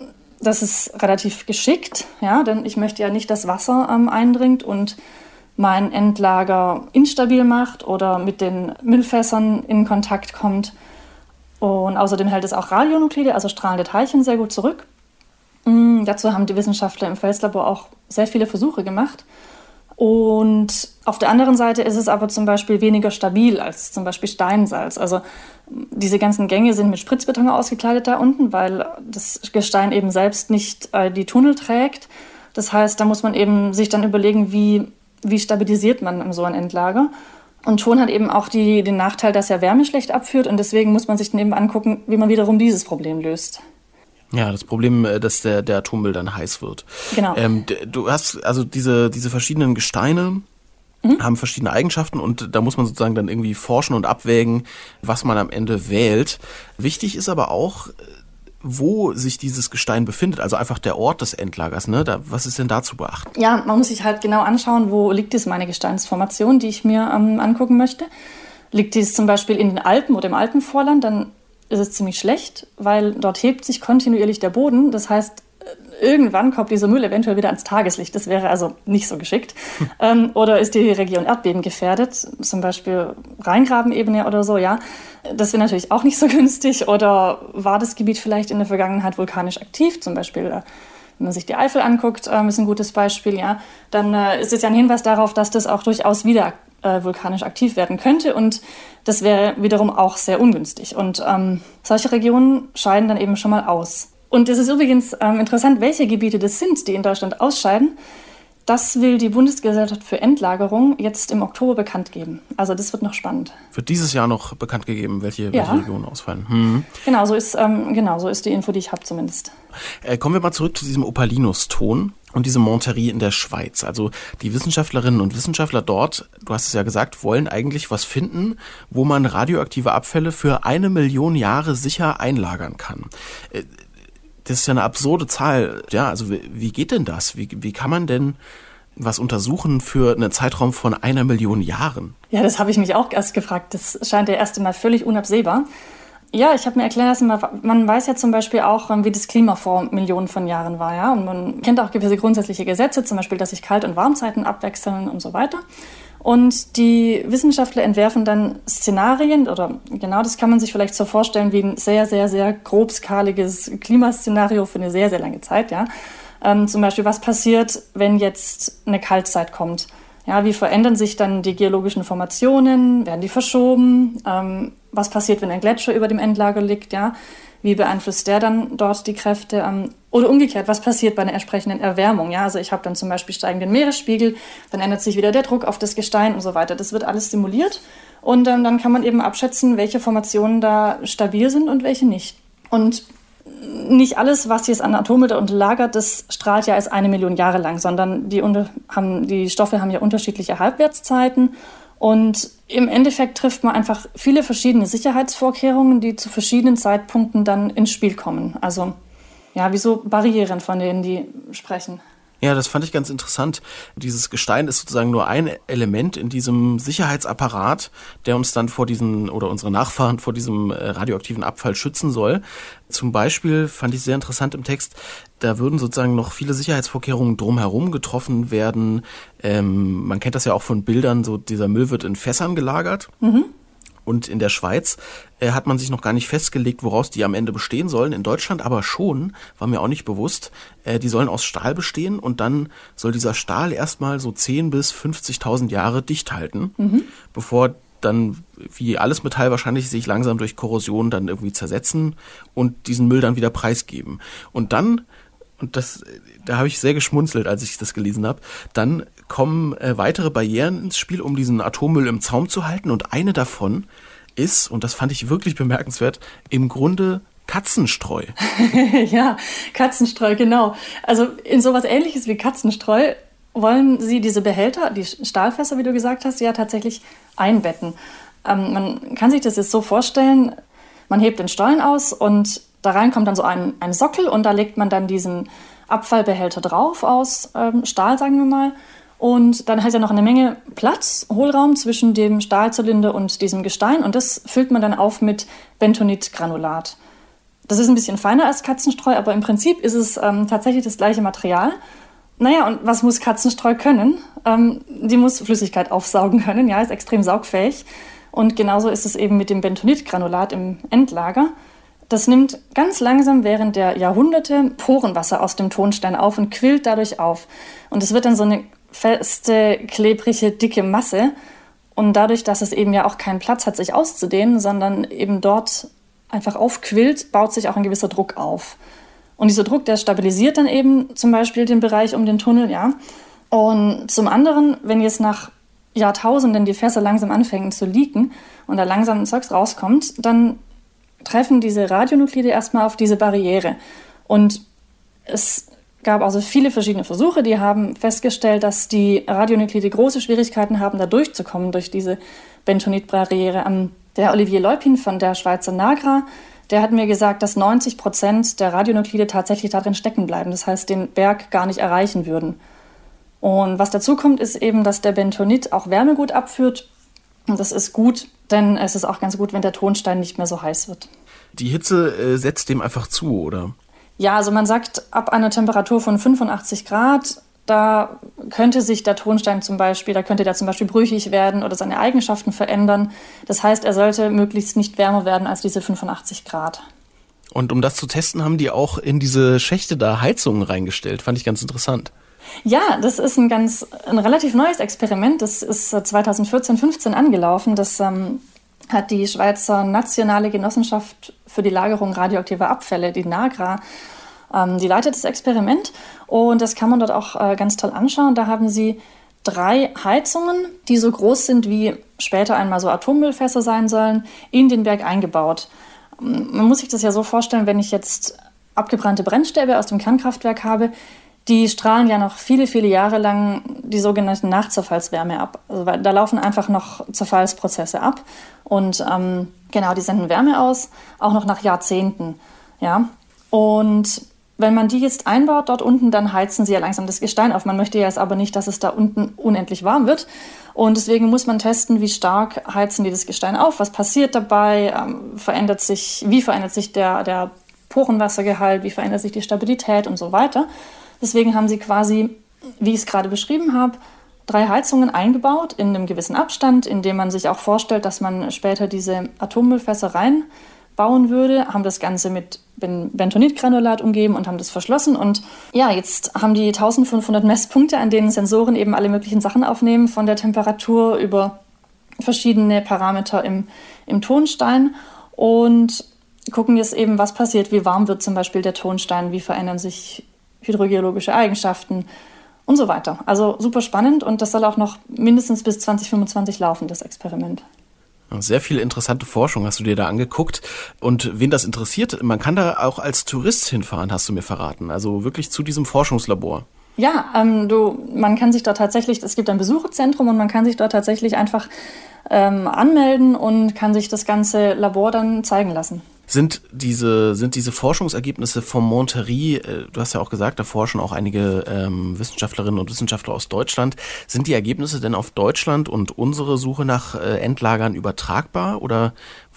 das ist relativ geschickt, ja, denn ich möchte ja nicht, dass Wasser ähm, eindringt und mein Endlager instabil macht oder mit den Müllfässern in Kontakt kommt. Und außerdem hält es auch Radionuklide, also strahlende Teilchen, sehr gut zurück. Mhm, dazu haben die Wissenschaftler im Felslabor auch sehr viele Versuche gemacht. Und auf der anderen Seite ist es aber zum Beispiel weniger stabil als zum Beispiel Steinsalz. Also diese ganzen Gänge sind mit Spritzbeton ausgekleidet da unten, weil das Gestein eben selbst nicht äh, die Tunnel trägt. Das heißt, da muss man eben sich dann überlegen, wie, wie stabilisiert man so ein Endlager. Und Ton hat eben auch die, den Nachteil, dass er Wärme schlecht abführt und deswegen muss man sich dann eben angucken, wie man wiederum dieses Problem löst. Ja, das Problem, äh, dass der, der Atommüll dann heiß wird. Genau. Ähm, du hast also diese, diese verschiedenen Gesteine, mhm. haben verschiedene Eigenschaften und da muss man sozusagen dann irgendwie forschen und abwägen, was man am Ende wählt. Wichtig ist aber auch, wo sich dieses Gestein befindet, also einfach der Ort des Endlagers. Ne? Da, was ist denn da zu beachten? Ja, man muss sich halt genau anschauen, wo liegt es meine Gesteinsformation, die ich mir ähm, angucken möchte. Liegt dies zum Beispiel in den Alpen oder im Alpenvorland, dann ist es ziemlich schlecht, weil dort hebt sich kontinuierlich der Boden. Das heißt, irgendwann kommt dieser Müll eventuell wieder ans Tageslicht. Das wäre also nicht so geschickt. Ähm, oder ist die Region Erdbeben gefährdet, zum Beispiel Rheingrabenebene oder so, ja. Das wäre natürlich auch nicht so günstig. Oder war das Gebiet vielleicht in der Vergangenheit vulkanisch aktiv, zum Beispiel äh, wenn man sich die Eifel anguckt, ähm, ist ein gutes Beispiel, ja, dann äh, ist es ja ein Hinweis darauf, dass das auch durchaus wieder äh, vulkanisch aktiv werden könnte. Und das wäre wiederum auch sehr ungünstig. Und ähm, solche Regionen scheiden dann eben schon mal aus. Und es ist übrigens ähm, interessant, welche Gebiete das sind, die in Deutschland ausscheiden. Das will die Bundesgesellschaft für Endlagerung jetzt im Oktober bekannt geben. Also das wird noch spannend. Wird dieses Jahr noch bekannt gegeben, welche, ja. welche Regionen ausfallen? Hm. Genau, so ist, ähm, genau, so ist die Info, die ich habe zumindest. Äh, kommen wir mal zurück zu diesem Opalinus-Ton und diese Monterie in der Schweiz. Also die Wissenschaftlerinnen und Wissenschaftler dort, du hast es ja gesagt, wollen eigentlich was finden, wo man radioaktive Abfälle für eine Million Jahre sicher einlagern kann. Äh, das ist ja eine absurde Zahl. Ja, also wie, geht denn das? Wie, wie kann man denn was untersuchen für einen Zeitraum von einer Million Jahren? Ja, das habe ich mich auch erst gefragt. Das scheint ja erst einmal völlig unabsehbar. Ja, ich habe mir erklären lassen, man weiß ja zum Beispiel auch, wie das Klima vor Millionen von Jahren war. Ja? Und man kennt auch gewisse grundsätzliche Gesetze, zum Beispiel, dass sich Kalt- und Warmzeiten abwechseln und so weiter. Und die Wissenschaftler entwerfen dann Szenarien, oder genau das kann man sich vielleicht so vorstellen wie ein sehr, sehr, sehr grobskaliges Klimaszenario für eine sehr, sehr lange Zeit. Ja? Ähm, zum Beispiel, was passiert, wenn jetzt eine Kaltzeit kommt? Ja, wie verändern sich dann die geologischen Formationen? Werden die verschoben? Ähm, was passiert, wenn ein Gletscher über dem Endlager liegt? Ja, wie beeinflusst der dann dort die Kräfte? Ähm, oder umgekehrt, was passiert bei einer entsprechenden Erwärmung? Ja, also ich habe dann zum Beispiel steigenden Meeresspiegel, dann ändert sich wieder der Druck auf das Gestein und so weiter. Das wird alles simuliert und ähm, dann kann man eben abschätzen, welche Formationen da stabil sind und welche nicht. Und nicht alles, was jetzt an Atome da unterlagert, das strahlt ja erst eine Million Jahre lang, sondern die, haben, die Stoffe haben ja unterschiedliche Halbwertszeiten. Und im Endeffekt trifft man einfach viele verschiedene Sicherheitsvorkehrungen, die zu verschiedenen Zeitpunkten dann ins Spiel kommen. Also ja, wie so Barrieren, von denen die sprechen. Ja, das fand ich ganz interessant. Dieses Gestein ist sozusagen nur ein Element in diesem Sicherheitsapparat, der uns dann vor diesen oder unsere Nachfahren vor diesem äh, radioaktiven Abfall schützen soll. Zum Beispiel fand ich sehr interessant im Text, da würden sozusagen noch viele Sicherheitsvorkehrungen drumherum getroffen werden. Ähm, man kennt das ja auch von Bildern, so dieser Müll wird in Fässern gelagert. Mhm. Und in der Schweiz äh, hat man sich noch gar nicht festgelegt, woraus die am Ende bestehen sollen. In Deutschland aber schon, war mir auch nicht bewusst. Äh, die sollen aus Stahl bestehen und dann soll dieser Stahl erstmal so 10 bis 50.000 Jahre dicht halten, mhm. bevor dann wie alles Metall wahrscheinlich sich langsam durch Korrosion dann irgendwie zersetzen und diesen Müll dann wieder preisgeben. Und dann und das, da habe ich sehr geschmunzelt, als ich das gelesen habe. Dann kommen äh, weitere Barrieren ins Spiel, um diesen Atommüll im Zaum zu halten. Und eine davon ist, und das fand ich wirklich bemerkenswert, im Grunde Katzenstreu. ja, Katzenstreu, genau. Also in sowas ähnliches wie Katzenstreu wollen sie diese Behälter, die Stahlfässer, wie du gesagt hast, ja tatsächlich einbetten. Ähm, man kann sich das jetzt so vorstellen, man hebt den Stollen aus und da rein kommt dann so ein, ein Sockel und da legt man dann diesen Abfallbehälter drauf aus ähm, Stahl, sagen wir mal. Und dann hat er noch eine Menge Platz, Hohlraum zwischen dem Stahlzylinder und diesem Gestein. Und das füllt man dann auf mit Bentonitgranulat. Das ist ein bisschen feiner als Katzenstreu, aber im Prinzip ist es ähm, tatsächlich das gleiche Material. Naja, und was muss Katzenstreu können? Ähm, die muss Flüssigkeit aufsaugen können, ja, ist extrem saugfähig. Und genauso ist es eben mit dem Bentonitgranulat im Endlager. Das nimmt ganz langsam während der Jahrhunderte Porenwasser aus dem Tonstein auf und quillt dadurch auf. Und es wird dann so eine feste, klebrige, dicke Masse. Und dadurch, dass es eben ja auch keinen Platz hat, sich auszudehnen, sondern eben dort einfach aufquillt, baut sich auch ein gewisser Druck auf. Und dieser Druck, der stabilisiert dann eben zum Beispiel den Bereich um den Tunnel, ja. Und zum anderen, wenn jetzt nach Jahrtausenden die Fässer langsam anfangen zu leaken und da langsam ein Zeugs rauskommt, dann treffen diese Radionuklide erstmal auf diese Barriere. Und es gab also viele verschiedene Versuche, die haben festgestellt, dass die Radionuklide große Schwierigkeiten haben, da durchzukommen durch diese Bentonitbarriere. Der Olivier Leupin von der Schweizer Nagra, der hat mir gesagt, dass 90 Prozent der Radionuklide tatsächlich darin stecken bleiben, das heißt den Berg gar nicht erreichen würden. Und was dazu kommt, ist eben, dass der Bentonit auch Wärme gut abführt. Und das ist gut, denn es ist auch ganz gut, wenn der Tonstein nicht mehr so heiß wird. Die Hitze äh, setzt dem einfach zu, oder? Ja, also man sagt, ab einer Temperatur von 85 Grad, da könnte sich der Tonstein zum Beispiel, da könnte der zum Beispiel brüchig werden oder seine Eigenschaften verändern. Das heißt, er sollte möglichst nicht wärmer werden als diese 85 Grad. Und um das zu testen, haben die auch in diese Schächte da Heizungen reingestellt. Fand ich ganz interessant. Ja, das ist ein ganz, ein relativ neues Experiment. Das ist 2014, 15 angelaufen. Das ähm, hat die Schweizer Nationale Genossenschaft für die Lagerung radioaktiver Abfälle, die NAGRA, ähm, die leitet das Experiment. Und das kann man dort auch äh, ganz toll anschauen. Da haben sie drei Heizungen, die so groß sind wie später einmal so Atommüllfässer sein sollen, in den Berg eingebaut. Man muss sich das ja so vorstellen, wenn ich jetzt abgebrannte Brennstäbe aus dem Kernkraftwerk habe, die strahlen ja noch viele, viele Jahre lang die sogenannte Nachzerfallswärme ab. Also da laufen einfach noch Zerfallsprozesse ab. Und ähm, genau, die senden Wärme aus, auch noch nach Jahrzehnten. Ja? Und wenn man die jetzt einbaut dort unten, dann heizen sie ja langsam das Gestein auf. Man möchte ja jetzt aber nicht, dass es da unten unendlich warm wird. Und deswegen muss man testen, wie stark heizen die das Gestein auf, was passiert dabei, ähm, verändert sich, wie verändert sich der, der Porenwassergehalt, wie verändert sich die Stabilität und so weiter. Deswegen haben sie quasi, wie ich es gerade beschrieben habe, drei Heizungen eingebaut in einem gewissen Abstand, in dem man sich auch vorstellt, dass man später diese Atommüllfässer reinbauen würde, haben das Ganze mit Bentonitgranulat umgeben und haben das verschlossen. Und ja, jetzt haben die 1500 Messpunkte, an denen Sensoren eben alle möglichen Sachen aufnehmen, von der Temperatur über verschiedene Parameter im, im Tonstein und gucken jetzt eben, was passiert, wie warm wird zum Beispiel der Tonstein, wie verändern sich hydrogeologische Eigenschaften und so weiter. Also super spannend und das soll auch noch mindestens bis 2025 laufen, das Experiment. Sehr viel interessante Forschung hast du dir da angeguckt. Und wen das interessiert, man kann da auch als Tourist hinfahren, hast du mir verraten. Also wirklich zu diesem Forschungslabor. Ja, ähm, du, man kann sich dort tatsächlich, es gibt ein Besucherzentrum und man kann sich dort tatsächlich einfach ähm, anmelden und kann sich das ganze Labor dann zeigen lassen. Sind diese, sind diese Forschungsergebnisse vom Monterey, äh, du hast ja auch gesagt, da forschen auch einige ähm, Wissenschaftlerinnen und Wissenschaftler aus Deutschland, sind die Ergebnisse denn auf Deutschland und unsere Suche nach äh, Endlagern übertragbar oder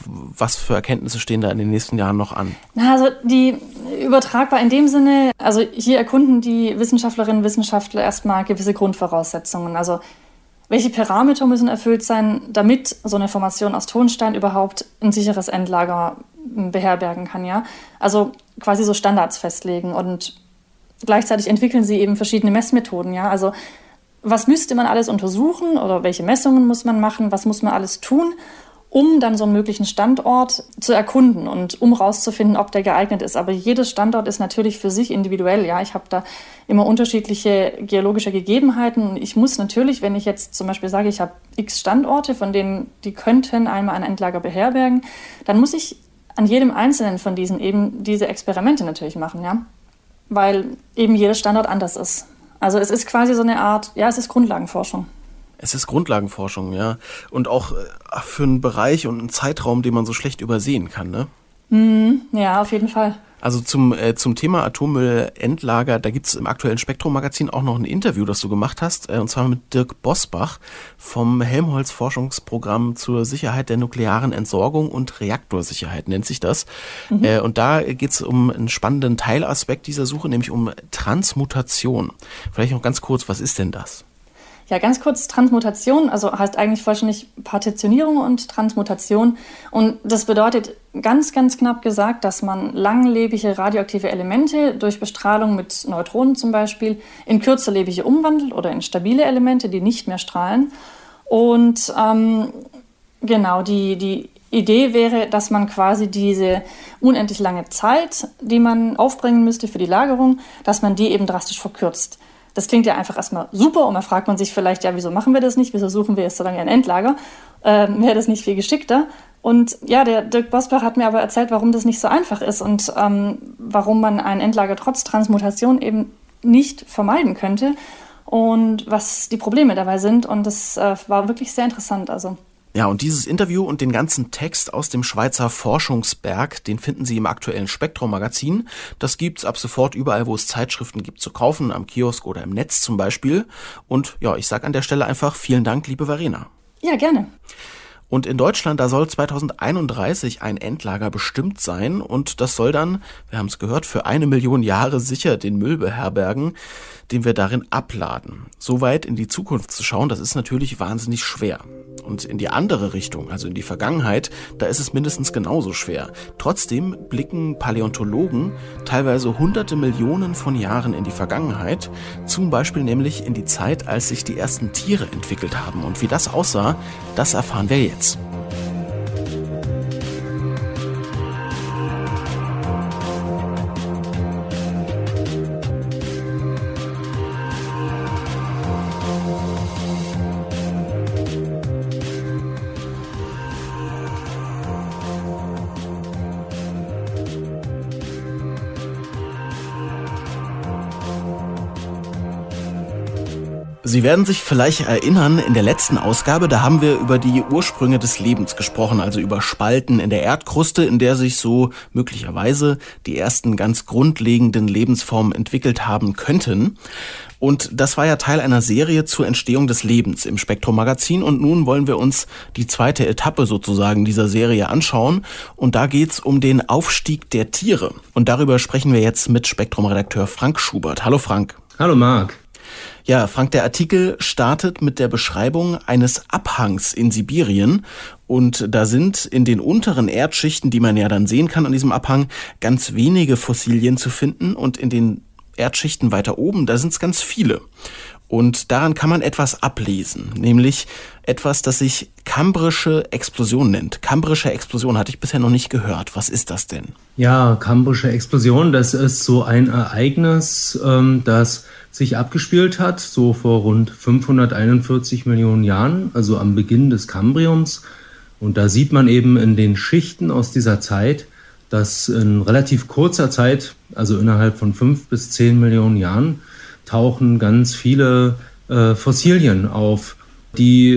was für Erkenntnisse stehen da in den nächsten Jahren noch an? Also die übertragbar in dem Sinne, also hier erkunden die Wissenschaftlerinnen und Wissenschaftler erstmal gewisse Grundvoraussetzungen. Also welche Parameter müssen erfüllt sein, damit so eine Formation aus Tonstein überhaupt ein sicheres Endlager beherbergen kann, ja? Also quasi so Standards festlegen und gleichzeitig entwickeln sie eben verschiedene Messmethoden, ja? Also was müsste man alles untersuchen oder welche Messungen muss man machen, was muss man alles tun, um dann so einen möglichen Standort zu erkunden und um rauszufinden, ob der geeignet ist. Aber jedes Standort ist natürlich für sich individuell. Ja, ich habe da immer unterschiedliche geologische Gegebenheiten. Ich muss natürlich, wenn ich jetzt zum Beispiel sage, ich habe x Standorte, von denen die könnten einmal ein Endlager beherbergen, dann muss ich an jedem einzelnen von diesen eben diese Experimente natürlich machen, ja, weil eben jeder Standort anders ist. Also es ist quasi so eine Art, ja, es ist Grundlagenforschung. Es ist Grundlagenforschung, ja. Und auch äh, für einen Bereich und einen Zeitraum, den man so schlecht übersehen kann, ne? Mm, ja, auf jeden Fall. Also zum, äh, zum Thema Atommüllendlager, da gibt's im aktuellen Spektrum-Magazin auch noch ein Interview, das du gemacht hast, äh, und zwar mit Dirk Bosbach vom Helmholtz-Forschungsprogramm zur Sicherheit der nuklearen Entsorgung und Reaktorsicherheit, nennt sich das. Mhm. Äh, und da geht's um einen spannenden Teilaspekt dieser Suche, nämlich um Transmutation. Vielleicht noch ganz kurz, was ist denn das? Ja, ganz kurz Transmutation, also heißt eigentlich vollständig Partitionierung und Transmutation. Und das bedeutet ganz, ganz knapp gesagt, dass man langlebige radioaktive Elemente durch Bestrahlung mit Neutronen zum Beispiel in kürzerlebige umwandelt oder in stabile Elemente, die nicht mehr strahlen. Und ähm, genau, die, die Idee wäre, dass man quasi diese unendlich lange Zeit, die man aufbringen müsste für die Lagerung, dass man die eben drastisch verkürzt. Das klingt ja einfach erstmal super und dann fragt man sich vielleicht, ja, wieso machen wir das nicht? Wieso suchen wir jetzt so lange ein Endlager? Ähm, Wäre das nicht viel geschickter? Und ja, der Dirk Bosbach hat mir aber erzählt, warum das nicht so einfach ist und ähm, warum man ein Endlager trotz Transmutation eben nicht vermeiden könnte und was die Probleme dabei sind. Und das äh, war wirklich sehr interessant. Also ja, und dieses Interview und den ganzen Text aus dem Schweizer Forschungsberg, den finden Sie im aktuellen Spektrum Magazin. Das gibt's ab sofort überall, wo es Zeitschriften gibt, zu kaufen, am Kiosk oder im Netz zum Beispiel. Und ja, ich sag an der Stelle einfach vielen Dank, liebe Verena. Ja, gerne. Und in Deutschland, da soll 2031 ein Endlager bestimmt sein und das soll dann, wir haben es gehört, für eine Million Jahre sicher den Müll beherbergen, den wir darin abladen. So weit in die Zukunft zu schauen, das ist natürlich wahnsinnig schwer. Und in die andere Richtung, also in die Vergangenheit, da ist es mindestens genauso schwer. Trotzdem blicken Paläontologen teilweise hunderte Millionen von Jahren in die Vergangenheit, zum Beispiel nämlich in die Zeit, als sich die ersten Tiere entwickelt haben. Und wie das aussah, das erfahren wir jetzt. Sie werden sich vielleicht erinnern, in der letzten Ausgabe, da haben wir über die Ursprünge des Lebens gesprochen, also über Spalten in der Erdkruste, in der sich so möglicherweise die ersten ganz grundlegenden Lebensformen entwickelt haben könnten. Und das war ja Teil einer Serie zur Entstehung des Lebens im Spektrum Magazin. Und nun wollen wir uns die zweite Etappe sozusagen dieser Serie anschauen. Und da geht's um den Aufstieg der Tiere. Und darüber sprechen wir jetzt mit Spektrum-Redakteur Frank Schubert. Hallo Frank. Hallo Marc. Ja, Frank, der Artikel startet mit der Beschreibung eines Abhangs in Sibirien. Und da sind in den unteren Erdschichten, die man ja dann sehen kann an diesem Abhang, ganz wenige Fossilien zu finden. Und in den Erdschichten weiter oben, da sind es ganz viele. Und daran kann man etwas ablesen, nämlich etwas, das sich kambrische Explosion nennt. Kambrische Explosion hatte ich bisher noch nicht gehört. Was ist das denn? Ja, kambrische Explosion, das ist so ein Ereignis, ähm, das sich abgespielt hat, so vor rund 541 Millionen Jahren, also am Beginn des Kambriums. Und da sieht man eben in den Schichten aus dieser Zeit, dass in relativ kurzer Zeit, also innerhalb von fünf bis zehn Millionen Jahren, tauchen ganz viele äh, Fossilien auf, die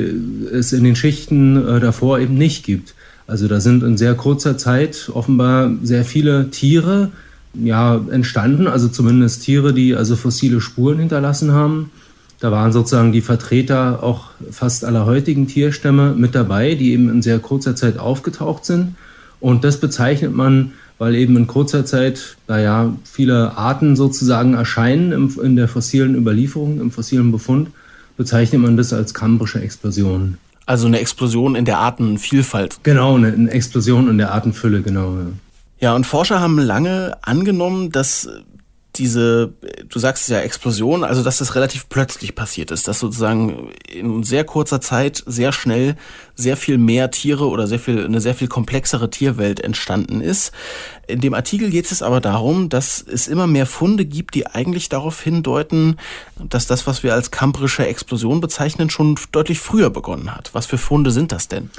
es in den Schichten äh, davor eben nicht gibt. Also da sind in sehr kurzer Zeit offenbar sehr viele Tiere ja, entstanden, also zumindest Tiere, die also fossile Spuren hinterlassen haben. Da waren sozusagen die Vertreter auch fast aller heutigen Tierstämme mit dabei, die eben in sehr kurzer Zeit aufgetaucht sind. Und das bezeichnet man, weil eben in kurzer Zeit, da ja viele Arten sozusagen erscheinen im, in der fossilen Überlieferung, im fossilen Befund, bezeichnet man das als kambrische Explosion. Also eine Explosion in der Artenvielfalt. Genau, eine, eine Explosion in der Artenfülle, genau. Ja. Ja, und Forscher haben lange angenommen, dass diese, du sagst es ja, Explosion, also dass das relativ plötzlich passiert ist, dass sozusagen in sehr kurzer Zeit sehr schnell sehr viel mehr Tiere oder sehr viel, eine sehr viel komplexere Tierwelt entstanden ist. In dem Artikel geht es aber darum, dass es immer mehr Funde gibt, die eigentlich darauf hindeuten, dass das, was wir als kambrische Explosion bezeichnen, schon deutlich früher begonnen hat. Was für Funde sind das denn?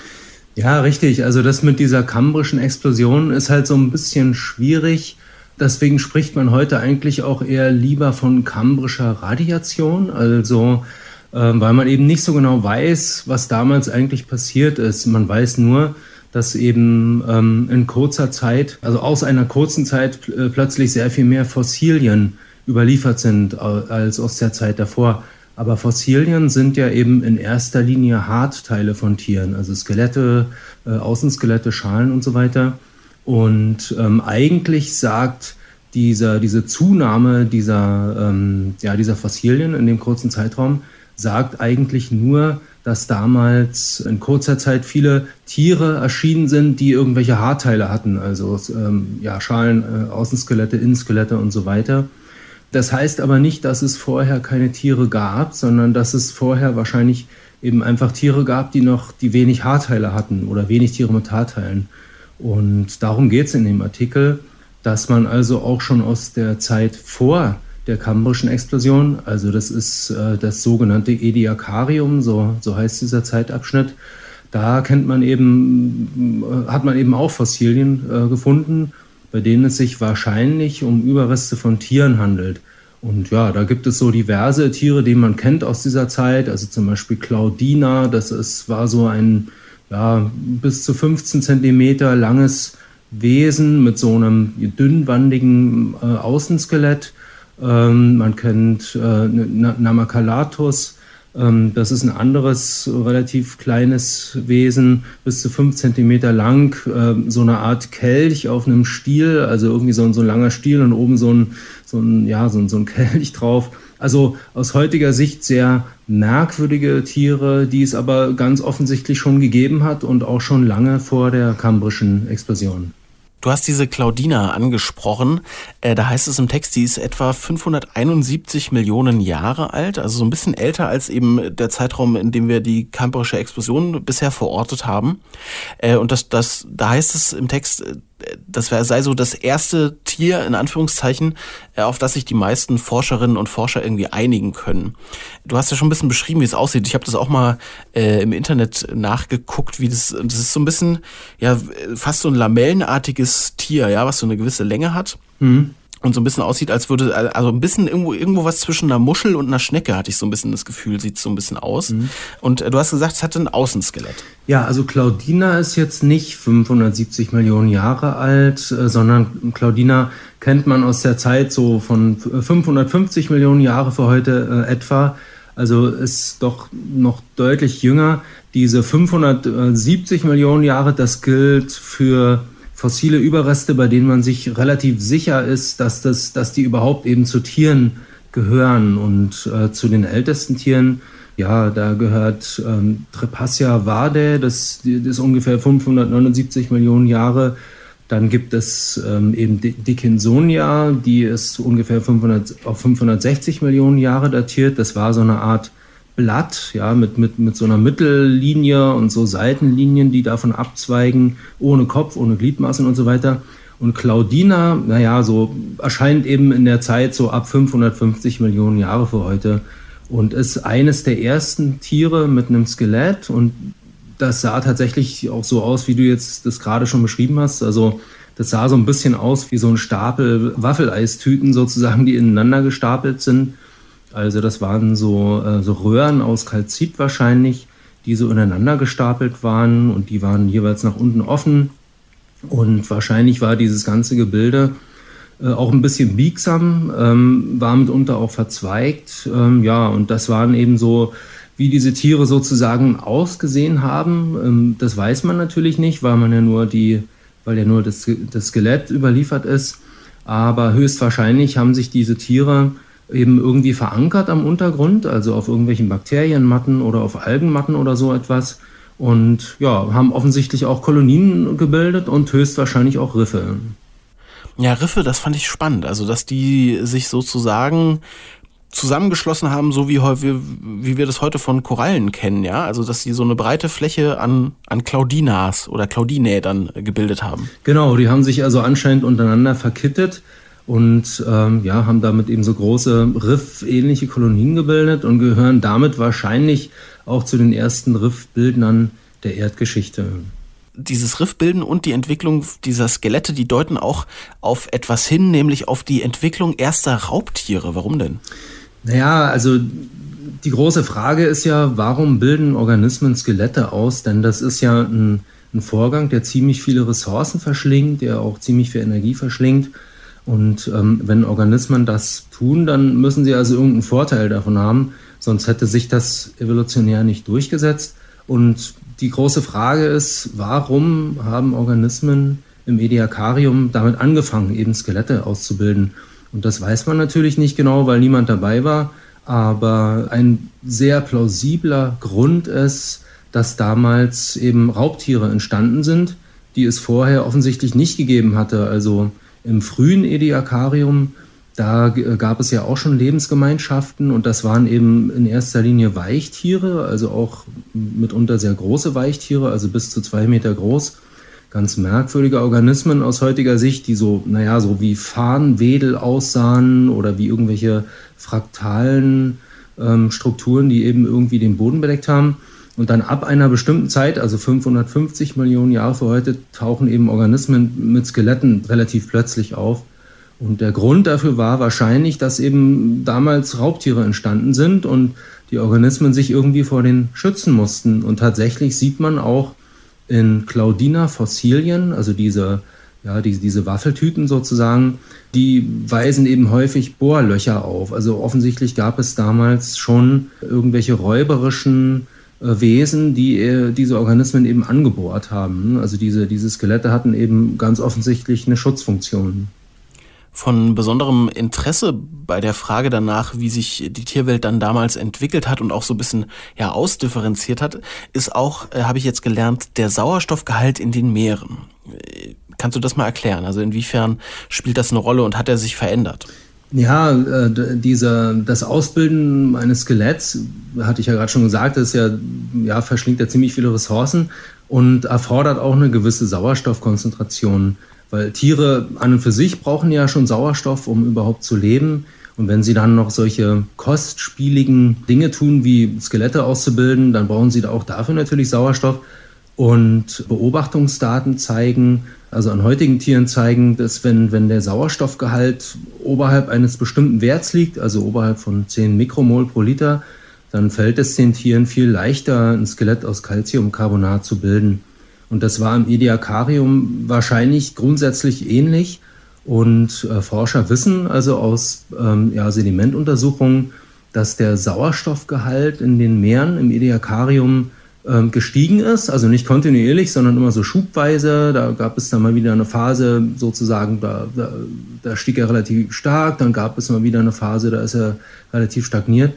Ja, richtig. Also das mit dieser kambrischen Explosion ist halt so ein bisschen schwierig Deswegen spricht man heute eigentlich auch eher lieber von kambrischer Radiation, also äh, weil man eben nicht so genau weiß, was damals eigentlich passiert ist. Man weiß nur, dass eben ähm, in kurzer Zeit, also aus einer kurzen Zeit äh, plötzlich sehr viel mehr Fossilien überliefert sind als aus der Zeit davor. Aber Fossilien sind ja eben in erster Linie Hartteile von Tieren, also Skelette, äh, Außenskelette, Schalen und so weiter. Und ähm, eigentlich sagt dieser, diese Zunahme dieser, ähm, ja, dieser Fossilien in dem kurzen Zeitraum, sagt eigentlich nur, dass damals in kurzer Zeit viele Tiere erschienen sind, die irgendwelche Haarteile hatten, also ähm, ja, Schalen, äh, Außenskelette, Innenskelette und so weiter. Das heißt aber nicht, dass es vorher keine Tiere gab, sondern dass es vorher wahrscheinlich eben einfach Tiere gab, die noch, die wenig Haarteile hatten oder wenig Tiere mit Haarteilen. Und darum geht es in dem Artikel, dass man also auch schon aus der Zeit vor der kambrischen Explosion, also das ist äh, das sogenannte Ediacarium, so, so heißt dieser Zeitabschnitt, da kennt man eben, äh, hat man eben auch Fossilien äh, gefunden, bei denen es sich wahrscheinlich um Überreste von Tieren handelt. Und ja, da gibt es so diverse Tiere, die man kennt aus dieser Zeit. Also zum Beispiel Claudina, das ist, war so ein ja, bis zu 15 Zentimeter langes Wesen mit so einem dünnwandigen äh, Außenskelett. Ähm, man kennt äh, Namakalatus, das ist ein anderes, relativ kleines Wesen, bis zu fünf Zentimeter lang, äh, so eine Art Kelch auf einem Stiel, also irgendwie so ein, so ein langer Stiel und oben so ein, so ein, ja, so ein, so ein Kelch drauf. Also aus heutiger Sicht sehr merkwürdige Tiere, die es aber ganz offensichtlich schon gegeben hat und auch schon lange vor der kambrischen Explosion. Du hast diese Claudina angesprochen. Äh, da heißt es im Text, die ist etwa 571 Millionen Jahre alt, also so ein bisschen älter als eben der Zeitraum, in dem wir die Kamperische Explosion bisher verortet haben. Äh, und das, das, da heißt es im Text, das sei so das erste Tier, in Anführungszeichen, äh, auf das sich die meisten Forscherinnen und Forscher irgendwie einigen können. Du hast ja schon ein bisschen beschrieben, wie es aussieht. Ich habe das auch mal äh, im Internet nachgeguckt, wie das, das ist so ein bisschen, ja, fast so ein lamellenartiges Tier, ja, was so eine gewisse Länge hat. Mhm und so ein bisschen aussieht, als würde, also ein bisschen irgendwo, irgendwo was zwischen einer Muschel und einer Schnecke, hatte ich so ein bisschen das Gefühl, sieht so ein bisschen aus. Mhm. Und äh, du hast gesagt, es hat ein Außenskelett. Ja, also Claudina ist jetzt nicht 570 Millionen Jahre alt, äh, sondern Claudina kennt man aus der Zeit so von 550 Millionen Jahre für heute äh, etwa. Also ist doch noch deutlich jünger. Diese 570 Millionen Jahre, das gilt für fossile Überreste, bei denen man sich relativ sicher ist, dass, das, dass die überhaupt eben zu Tieren gehören. Und äh, zu den ältesten Tieren, ja, da gehört ähm, Trepasia vade, das, das ist ungefähr 579 Millionen Jahre. Dann gibt es ähm, eben Dickinsonia, die ist ungefähr 500, auf 560 Millionen Jahre datiert. Das war so eine Art Blatt, ja, mit, mit, mit so einer Mittellinie und so Seitenlinien, die davon abzweigen, ohne Kopf, ohne Gliedmaßen und so weiter. Und Claudina, naja, so erscheint eben in der Zeit so ab 550 Millionen Jahre für heute und ist eines der ersten Tiere mit einem Skelett und das sah tatsächlich auch so aus, wie du jetzt das gerade schon beschrieben hast. Also das sah so ein bisschen aus wie so ein Stapel Waffeleistüten sozusagen, die ineinander gestapelt sind. Also das waren so, äh, so Röhren aus Kalzit wahrscheinlich, die so ineinander gestapelt waren und die waren jeweils nach unten offen. Und wahrscheinlich war dieses ganze Gebilde äh, auch ein bisschen biegsam, ähm, war mitunter auch verzweigt. Ähm, ja, und das waren eben so, wie diese Tiere sozusagen ausgesehen haben. Ähm, das weiß man natürlich nicht, weil man ja nur die, weil ja nur das, das Skelett überliefert ist. Aber höchstwahrscheinlich haben sich diese Tiere eben irgendwie verankert am Untergrund, also auf irgendwelchen Bakterienmatten oder auf Algenmatten oder so etwas. Und ja, haben offensichtlich auch Kolonien gebildet und höchstwahrscheinlich auch Riffe. Ja, Riffe, das fand ich spannend. Also, dass die sich sozusagen zusammengeschlossen haben, so wie, wie, wir das heute von Korallen kennen, ja? Also, dass sie so eine breite Fläche an, an Claudinas oder Claudinae dann gebildet haben. Genau, die haben sich also anscheinend untereinander verkittet und ähm, ja, haben damit eben so große Riff-ähnliche Kolonien gebildet und gehören damit wahrscheinlich auch zu den ersten Riffbildnern der Erdgeschichte. Dieses Riffbilden und die Entwicklung dieser Skelette, die deuten auch auf etwas hin, nämlich auf die Entwicklung erster Raubtiere. Warum denn? Naja, also die große Frage ist ja, warum bilden Organismen Skelette aus? Denn das ist ja ein, ein Vorgang, der ziemlich viele Ressourcen verschlingt, der auch ziemlich viel Energie verschlingt. Und ähm, wenn Organismen das tun, dann müssen sie also irgendeinen Vorteil davon haben, sonst hätte sich das evolutionär nicht durchgesetzt. Und die große Frage ist, warum haben Organismen im Ediakarium damit angefangen, eben Skelette auszubilden? Und das weiß man natürlich nicht genau, weil niemand dabei war. Aber ein sehr plausibler Grund ist, dass damals eben Raubtiere entstanden sind, die es vorher offensichtlich nicht gegeben hatte. Also im frühen Ediakarium, da gab es ja auch schon Lebensgemeinschaften und das waren eben in erster Linie Weichtiere, also auch mitunter sehr große Weichtiere, also bis zu zwei Meter groß. Ganz merkwürdige Organismen aus heutiger Sicht, die so, naja, so wie Fahnenwedel aussahen oder wie irgendwelche fraktalen ähm, Strukturen, die eben irgendwie den Boden bedeckt haben. Und dann ab einer bestimmten Zeit, also 550 Millionen Jahre vor heute, tauchen eben Organismen mit Skeletten relativ plötzlich auf. Und der Grund dafür war wahrscheinlich, dass eben damals Raubtiere entstanden sind und die Organismen sich irgendwie vor den schützen mussten. Und tatsächlich sieht man auch in Claudina-Fossilien, also diese, ja, diese, diese Waffeltüten sozusagen, die weisen eben häufig Bohrlöcher auf. Also offensichtlich gab es damals schon irgendwelche räuberischen Wesen, die äh, diese Organismen eben angebohrt haben. Also diese, diese Skelette hatten eben ganz offensichtlich eine Schutzfunktion. Von besonderem Interesse bei der Frage danach, wie sich die Tierwelt dann damals entwickelt hat und auch so ein bisschen ja ausdifferenziert hat, ist auch, äh, habe ich jetzt gelernt, der Sauerstoffgehalt in den Meeren. Äh, kannst du das mal erklären? Also inwiefern spielt das eine Rolle und hat er sich verändert? Ja, äh, diese, das Ausbilden eines Skeletts, hatte ich ja gerade schon gesagt, ist ja, ja, verschlingt ja ziemlich viele Ressourcen und erfordert auch eine gewisse Sauerstoffkonzentration. Weil Tiere an und für sich brauchen ja schon Sauerstoff, um überhaupt zu leben. Und wenn sie dann noch solche kostspieligen Dinge tun, wie Skelette auszubilden, dann brauchen sie auch dafür natürlich Sauerstoff. Und Beobachtungsdaten zeigen, also an heutigen Tieren zeigen, dass wenn, wenn der Sauerstoffgehalt oberhalb eines bestimmten Werts liegt, also oberhalb von 10 Mikromol pro Liter, dann fällt es den Tieren viel leichter, ein Skelett aus Calciumcarbonat zu bilden. Und das war im Ediacarium wahrscheinlich grundsätzlich ähnlich. Und äh, Forscher wissen also aus ähm, ja, Sedimentuntersuchungen, dass der Sauerstoffgehalt in den Meeren im Ediacarium gestiegen ist, also nicht kontinuierlich, sondern immer so schubweise. Da gab es dann mal wieder eine Phase, sozusagen, da, da, da stieg er relativ stark, dann gab es mal wieder eine Phase, da ist er relativ stagniert.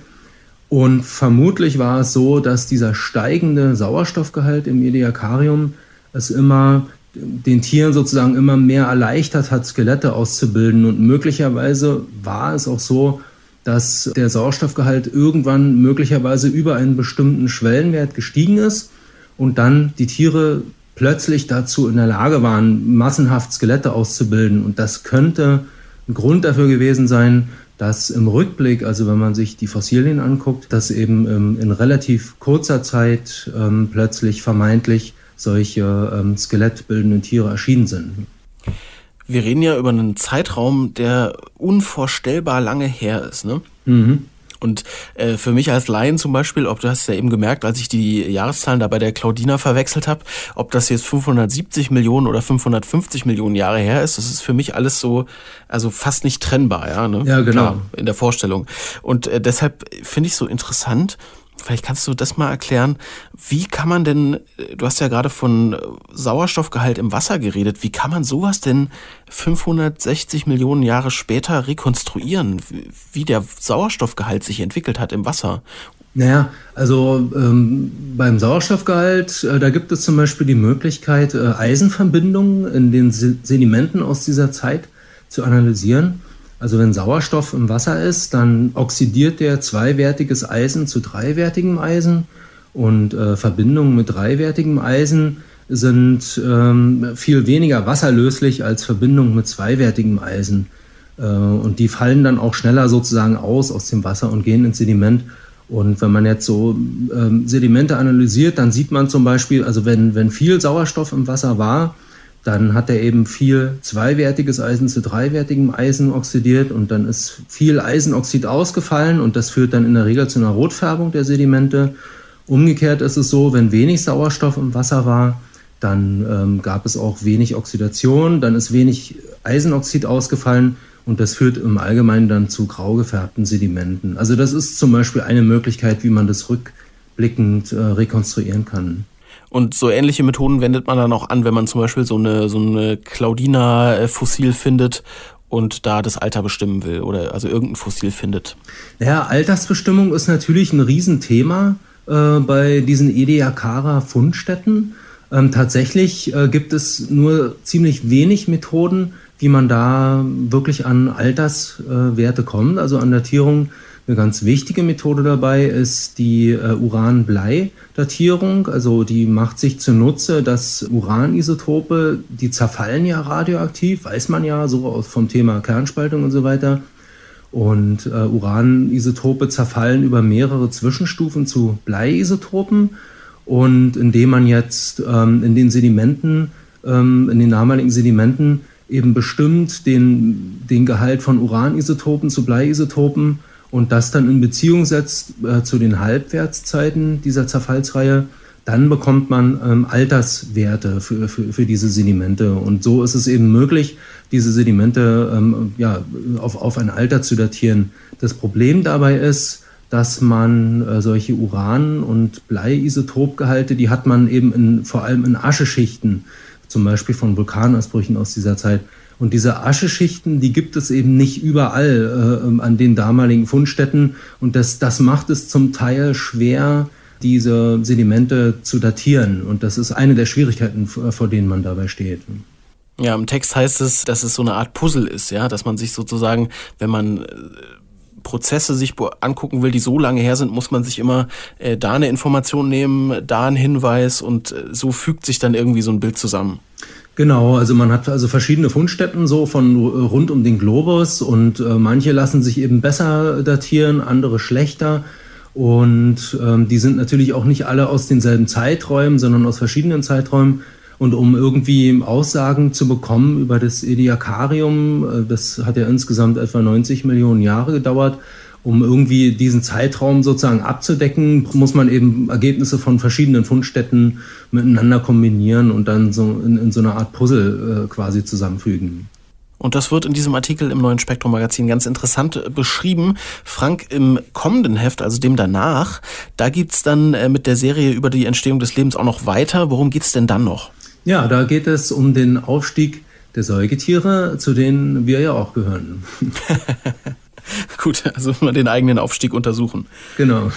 Und vermutlich war es so, dass dieser steigende Sauerstoffgehalt im Ediacarium es immer den Tieren sozusagen immer mehr erleichtert hat, Skelette auszubilden. Und möglicherweise war es auch so, dass der Sauerstoffgehalt irgendwann möglicherweise über einen bestimmten Schwellenwert gestiegen ist und dann die Tiere plötzlich dazu in der Lage waren, massenhaft Skelette auszubilden. Und das könnte ein Grund dafür gewesen sein, dass im Rückblick, also wenn man sich die Fossilien anguckt, dass eben ähm, in relativ kurzer Zeit ähm, plötzlich vermeintlich solche ähm, skelettbildenden Tiere erschienen sind. Wir reden ja über einen Zeitraum, der unvorstellbar lange her ist. Ne? Mhm. Und äh, für mich als Laien zum Beispiel, ob du hast ja eben gemerkt, als ich die Jahreszahlen da bei der Claudina verwechselt habe, ob das jetzt 570 Millionen oder 550 Millionen Jahre her ist, das ist für mich alles so, also fast nicht trennbar, ja. Ne? Ja, genau. Klar, in der Vorstellung. Und äh, deshalb finde ich so interessant, Vielleicht kannst du das mal erklären. Wie kann man denn, du hast ja gerade von Sauerstoffgehalt im Wasser geredet, wie kann man sowas denn 560 Millionen Jahre später rekonstruieren, wie der Sauerstoffgehalt sich entwickelt hat im Wasser? Naja, also ähm, beim Sauerstoffgehalt, äh, da gibt es zum Beispiel die Möglichkeit, äh, Eisenverbindungen in den Sedimenten aus dieser Zeit zu analysieren. Also wenn Sauerstoff im Wasser ist, dann oxidiert der zweiwertiges Eisen zu dreiwertigem Eisen und äh, Verbindungen mit dreiwertigem Eisen sind ähm, viel weniger wasserlöslich als Verbindungen mit zweiwertigem Eisen. Äh, und die fallen dann auch schneller sozusagen aus aus dem Wasser und gehen ins Sediment. Und wenn man jetzt so ähm, Sedimente analysiert, dann sieht man zum Beispiel, also wenn, wenn viel Sauerstoff im Wasser war, dann hat er eben viel zweiwertiges Eisen zu dreiwertigem Eisen oxidiert und dann ist viel Eisenoxid ausgefallen und das führt dann in der Regel zu einer Rotfärbung der Sedimente. Umgekehrt ist es so, wenn wenig Sauerstoff im Wasser war, dann ähm, gab es auch wenig Oxidation, dann ist wenig Eisenoxid ausgefallen und das führt im Allgemeinen dann zu grau gefärbten Sedimenten. Also das ist zum Beispiel eine Möglichkeit, wie man das rückblickend äh, rekonstruieren kann. Und so ähnliche Methoden wendet man dann auch an, wenn man zum Beispiel so eine, so eine Claudina-Fossil findet und da das Alter bestimmen will oder also irgendein Fossil findet. Naja, Altersbestimmung ist natürlich ein Riesenthema äh, bei diesen Ediacara-Fundstätten. Ähm, tatsächlich äh, gibt es nur ziemlich wenig Methoden, wie man da wirklich an Alterswerte äh, kommt, also an Datierung eine ganz wichtige Methode dabei ist die äh, Uran-Blei-Datierung. Also die macht sich zunutze, dass Uranisotope, die zerfallen ja radioaktiv, weiß man ja so vom Thema Kernspaltung und so weiter. Und äh, Uranisotope zerfallen über mehrere Zwischenstufen zu Bleiisotopen. Und indem man jetzt ähm, in den Sedimenten, ähm, in den damaligen Sedimenten eben bestimmt den, den Gehalt von Uranisotopen zu Bleiisotopen und das dann in Beziehung setzt äh, zu den Halbwertszeiten dieser Zerfallsreihe, dann bekommt man ähm, Alterswerte für, für, für diese Sedimente. Und so ist es eben möglich, diese Sedimente ähm, ja, auf, auf ein Alter zu datieren. Das Problem dabei ist, dass man äh, solche Uran- und Bleiisotopgehalte, die hat man eben in, vor allem in Ascheschichten, zum Beispiel von Vulkanausbrüchen aus dieser Zeit. Und diese Ascheschichten, die gibt es eben nicht überall äh, an den damaligen Fundstätten. Und das, das macht es zum Teil schwer, diese Sedimente zu datieren. Und das ist eine der Schwierigkeiten, vor denen man dabei steht. Ja, im Text heißt es, dass es so eine Art Puzzle ist, ja, dass man sich sozusagen, wenn man äh, Prozesse sich angucken will, die so lange her sind, muss man sich immer äh, da eine Information nehmen, da einen Hinweis und äh, so fügt sich dann irgendwie so ein Bild zusammen. Genau, also man hat also verschiedene Fundstätten so von rund um den Globus und äh, manche lassen sich eben besser datieren, andere schlechter. Und ähm, die sind natürlich auch nicht alle aus denselben Zeiträumen, sondern aus verschiedenen Zeiträumen. Und um irgendwie Aussagen zu bekommen über das Ediakarium, äh, das hat ja insgesamt etwa 90 Millionen Jahre gedauert, um irgendwie diesen Zeitraum sozusagen abzudecken, muss man eben Ergebnisse von verschiedenen Fundstätten miteinander kombinieren und dann so in, in so einer Art Puzzle äh, quasi zusammenfügen. Und das wird in diesem Artikel im neuen Spektrum Magazin ganz interessant äh, beschrieben. Frank, im kommenden Heft, also dem danach, da geht's dann äh, mit der Serie über die Entstehung des Lebens auch noch weiter. Worum geht's denn dann noch? Ja, da geht es um den Aufstieg der Säugetiere, zu denen wir ja auch gehören. Gut, also mal den eigenen Aufstieg untersuchen. Genau.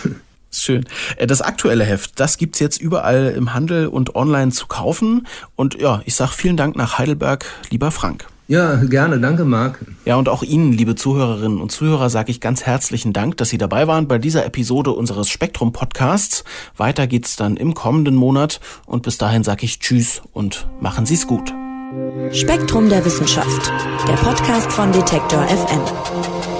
Schön. Äh, das aktuelle Heft, das gibt's jetzt überall im Handel und online zu kaufen. Und ja, ich sage vielen Dank nach Heidelberg, lieber Frank. Ja, gerne. Danke, Marc. Ja, und auch Ihnen, liebe Zuhörerinnen und Zuhörer, sage ich ganz herzlichen Dank, dass Sie dabei waren bei dieser Episode unseres Spektrum Podcasts. Weiter geht's dann im kommenden Monat. Und bis dahin sage ich Tschüss und machen Sie's gut. Spektrum der Wissenschaft, der Podcast von Detektor FM.